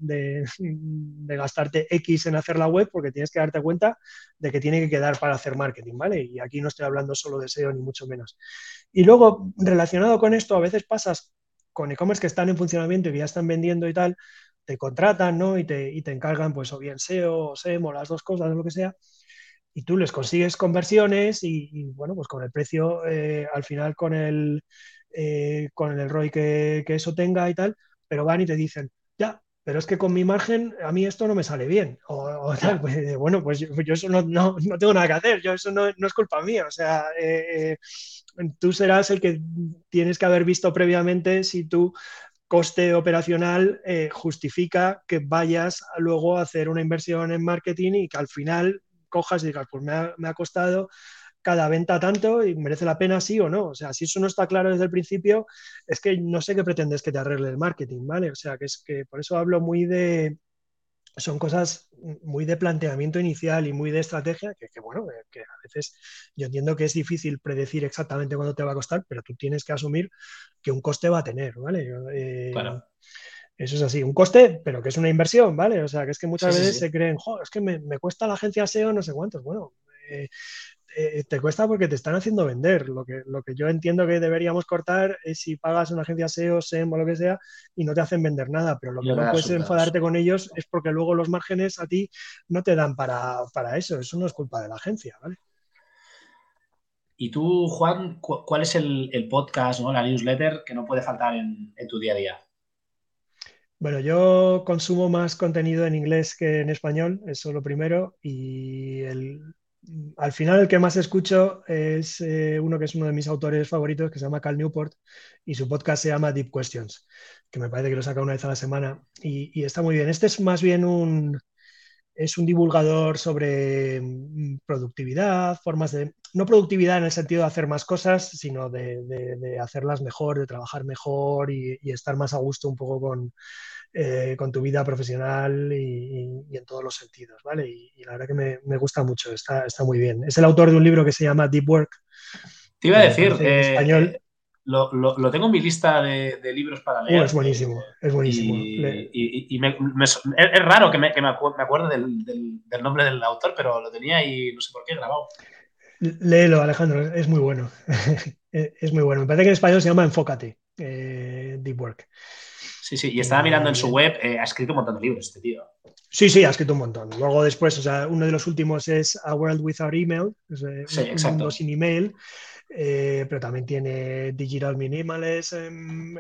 gastarte X en hacer la web, porque tienes que darte cuenta de que tiene que quedar para hacer marketing, ¿vale? Y aquí no estoy hablando solo de SEO, ni mucho menos. Y luego, relacionado con esto, a veces pasas con e-commerce que están en funcionamiento y que ya están vendiendo y tal, te contratan, ¿no? Y te, y te encargan, pues, o bien SEO o SEM o las dos cosas, o lo que sea, y tú les consigues conversiones y, bueno, pues con el precio, eh, al final con el eh, con el ROI que, eso tenga y tal, pero van y te dicen, ya, pero es que con mi margen a mí esto no me sale bien. O, tal, pues, bueno, pues yo, eso no, tengo nada que hacer, yo eso no, es culpa mía. O sea, eh, eh, tú serás el que tienes que haber visto previamente si tu coste operacional justifica que vayas luego a hacer una inversión en marketing y que al final cojas y digas, pues me ha, costado cada venta tanto y merece la pena sí o no. O sea, si eso no está claro desde el principio, es que no sé qué pretendes que te arregle el marketing, ¿vale? O sea, que es que por eso hablo muy de, son cosas muy de planteamiento inicial y muy de estrategia, que, bueno, que a veces yo entiendo que es difícil predecir exactamente cuánto te va a costar, pero tú tienes que asumir que un coste va a tener, ¿vale? Eh, eso es así, un coste, pero que es una inversión, ¿vale? O sea, que es que muchas veces se creen, es que me, me, cuesta la agencia SEO no sé cuántos. Bueno, eh, eh, te cuesta porque te están haciendo vender. Lo que, lo que yo entiendo que deberíamos cortar es si pagas una agencia SEO, SEM o lo que sea y no te hacen vender nada, pero lo que no puedes enfadarte con ellos es porque luego los márgenes a ti no te dan para, eso. Eso no es culpa de la agencia, ¿vale?
Y tú, Juan, ¿cuál es el, podcast, ¿no? la newsletter que no puede faltar en, en tu día a día?
Bueno, yo consumo más contenido en inglés que en español, eso lo primero, y el, al final el que más escucho es eh, uno que es uno de mis autores favoritos, que se llama Cal Newport, y su podcast se llama Deep Questions, que me parece que lo saca una vez a la semana, y, está muy bien. Este es más bien un, es un divulgador sobre mm, productividad, formas de, no productividad en el sentido de hacer más cosas, sino de, hacerlas mejor, de trabajar mejor y, estar más a gusto un poco con, eh, con tu vida profesional y, en todos los sentidos, ¿vale? Y, la verdad que me, gusta mucho, está, está, muy bien. Es el autor de un libro que se llama Deep Work.
Te iba a decir, en eh, español. Lo, lo, tengo en mi lista de, libros para leer.
Oh, es buenísimo, es buenísimo.
Y, es raro que, me, que me, acuerde del, del, nombre del autor, pero lo tenía y no sé por qué grabado.
Léelo, Alejandro, es muy bueno. es muy bueno. Me parece que en español se llama Enfócate, eh, Deep Work.
Sí, sí, y estaba mirando en su web, eh, ha escrito un montón de libros este tío.
Sí, sí, ha escrito un montón. Luego después, o sea, uno de los últimos es A World Without Email, es, eh, sí, un mundo sin email, eh, pero también tiene Digital Minimalism,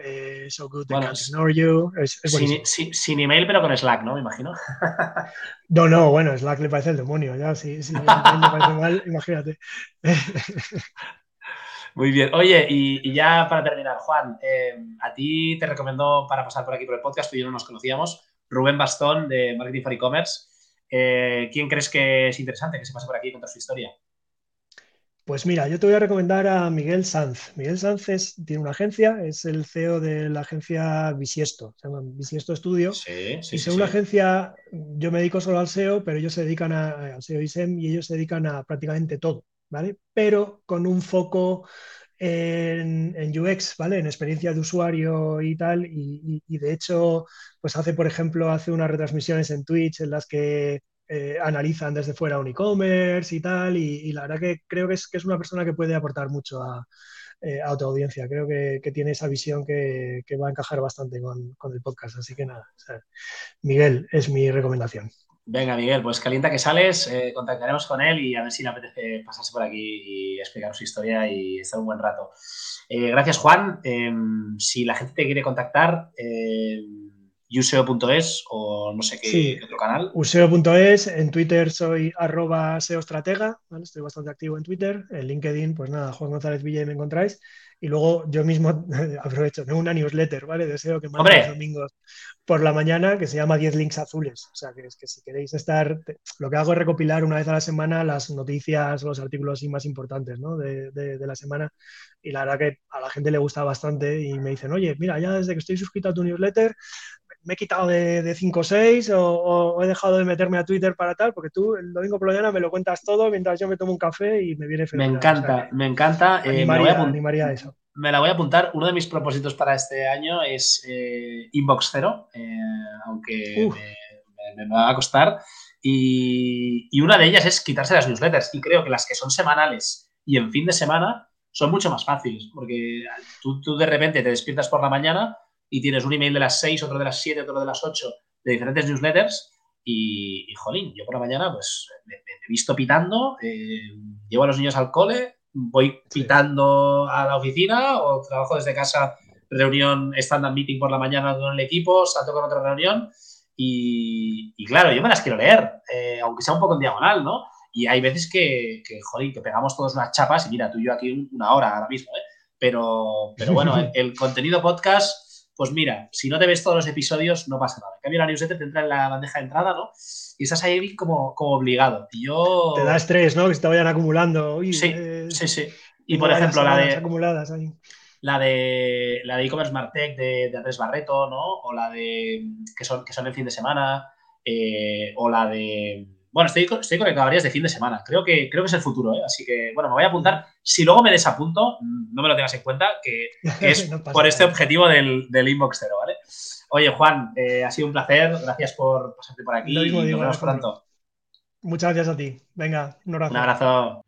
So Good They Can't Ignore You. Es,
sin, email, pero con Slack, ¿no? Me imagino.
no, no, bueno, Slack le parece el demonio, ya, sí, sí, le parece mal, imagínate.
Muy bien. Oye, y, ya para terminar, Juan, eh, a ti te recomiendo para pasar por aquí por el podcast, tú y yo no nos conocíamos, Rubén Bastón de Marketing for E-Commerce. Eh, ¿Quién crees que es interesante que se pase por aquí y contar su historia?
Pues mira, yo te voy a recomendar a Miguel Sanz. Miguel Sanz tiene una agencia, es el CEO de la agencia Bisiesto, se llama Bisiesto Studio. Sí, sí, y según la agencia, yo me dedico solo al SEO, pero ellos se dedican a, al SEO y SEM y ellos se dedican a prácticamente todo. ¿vale? Pero con un foco en, UX, ¿vale? En experiencia de usuario y tal. Y, de hecho, pues hace, por ejemplo, hace unas retransmisiones en Twitch en las que eh, analizan desde fuera un e-commerce y tal. Y, la verdad que creo que es, que es una persona que puede aportar mucho a, eh, tu audiencia. Creo que, tiene esa visión que, va a encajar bastante con, el podcast. Así que nada, Miguel es mi recomendación.
Venga, Miguel, pues calienta que sales, eh, contactaremos con él y a ver si le apetece pasarse por aquí y explicar su historia y estar un buen rato. Eh, gracias, Juan. Si la gente te quiere contactar, useo.es o no sé qué, otro canal.
Useo.es, en Twitter soy arroba seostratega, estoy bastante activo en Twitter, en LinkedIn, pues nada, Juan González Villa me encontráis. Y luego yo mismo aprovecho, tengo una newsletter, ¿vale? Deseo que mando los domingos por la mañana que se llama 10 links azules. O sea, que es que si queréis estar, lo que hago es recopilar una vez a la semana las noticias, los artículos más importantes ¿no? de, de, la semana. Y la verdad que a la gente le gusta bastante y me dicen, oye, mira, ya desde que estoy suscrito a tu newsletter, me he quitado de 5 o 6 o, he dejado de meterme a Twitter para tal, porque tú el domingo por la mañana me lo cuentas todo mientras yo me tomo un café y me viene
feliz. Me encanta, me encanta.
Eh, animaría, me eso.
Me la voy a apuntar. Uno de mis propósitos para este año es eh, Inbox Cero, eh, aunque me, va a costar. Y, y una de ellas es quitarse las newsletters. Y creo que las que son semanales y en fin de semana son mucho más fáciles, porque tú, tú de repente te despiertas por la mañana y tienes un email de las 6, otro de las 7, otro de las 8, de diferentes newsletters. Y, y jolín, yo por la mañana pues me, he visto pitando, eh, llevo a los niños al cole, voy pitando a la oficina o trabajo desde casa, reunión, stand-up meeting por la mañana con el equipo, salto con otra reunión. Y, claro, yo me las quiero leer, eh, aunque sea un poco en diagonal, ¿no? Y hay veces que, que, jolín, que pegamos todos unas chapas y mira, tú y yo aquí una hora ahora mismo, ¿eh? Pero, pero bueno, el contenido podcast pues mira, si no te ves todos los episodios, no pasa nada. En cambio, la newsletter te entra en la bandeja de entrada, ¿no? Y estás ahí como, como obligado. Y yo...
Te da estrés, ¿no? Que se te vayan acumulando.
sí, eh, sí, sí. Y por ejemplo, la de... Acumuladas ahí. La de la de e-commerce Martech de, de, Andrés Barreto, ¿no? O la de que son, que son el fin de semana. Eh, o la de bueno, estoy, estoy conectado a varias de fin de semana. Creo que, creo que es el futuro, ¿eh? Así que, bueno, me voy a apuntar. Si luego me desapunto, no me lo tengas en cuenta, que, es por este objetivo del, del, inbox cero, ¿vale? Oye, Juan, eh, ha sido un placer. Gracias por pasarte por aquí. Lo
Nos vemos pronto. Muchas gracias a ti. Venga, un abrazo.
Un abrazo.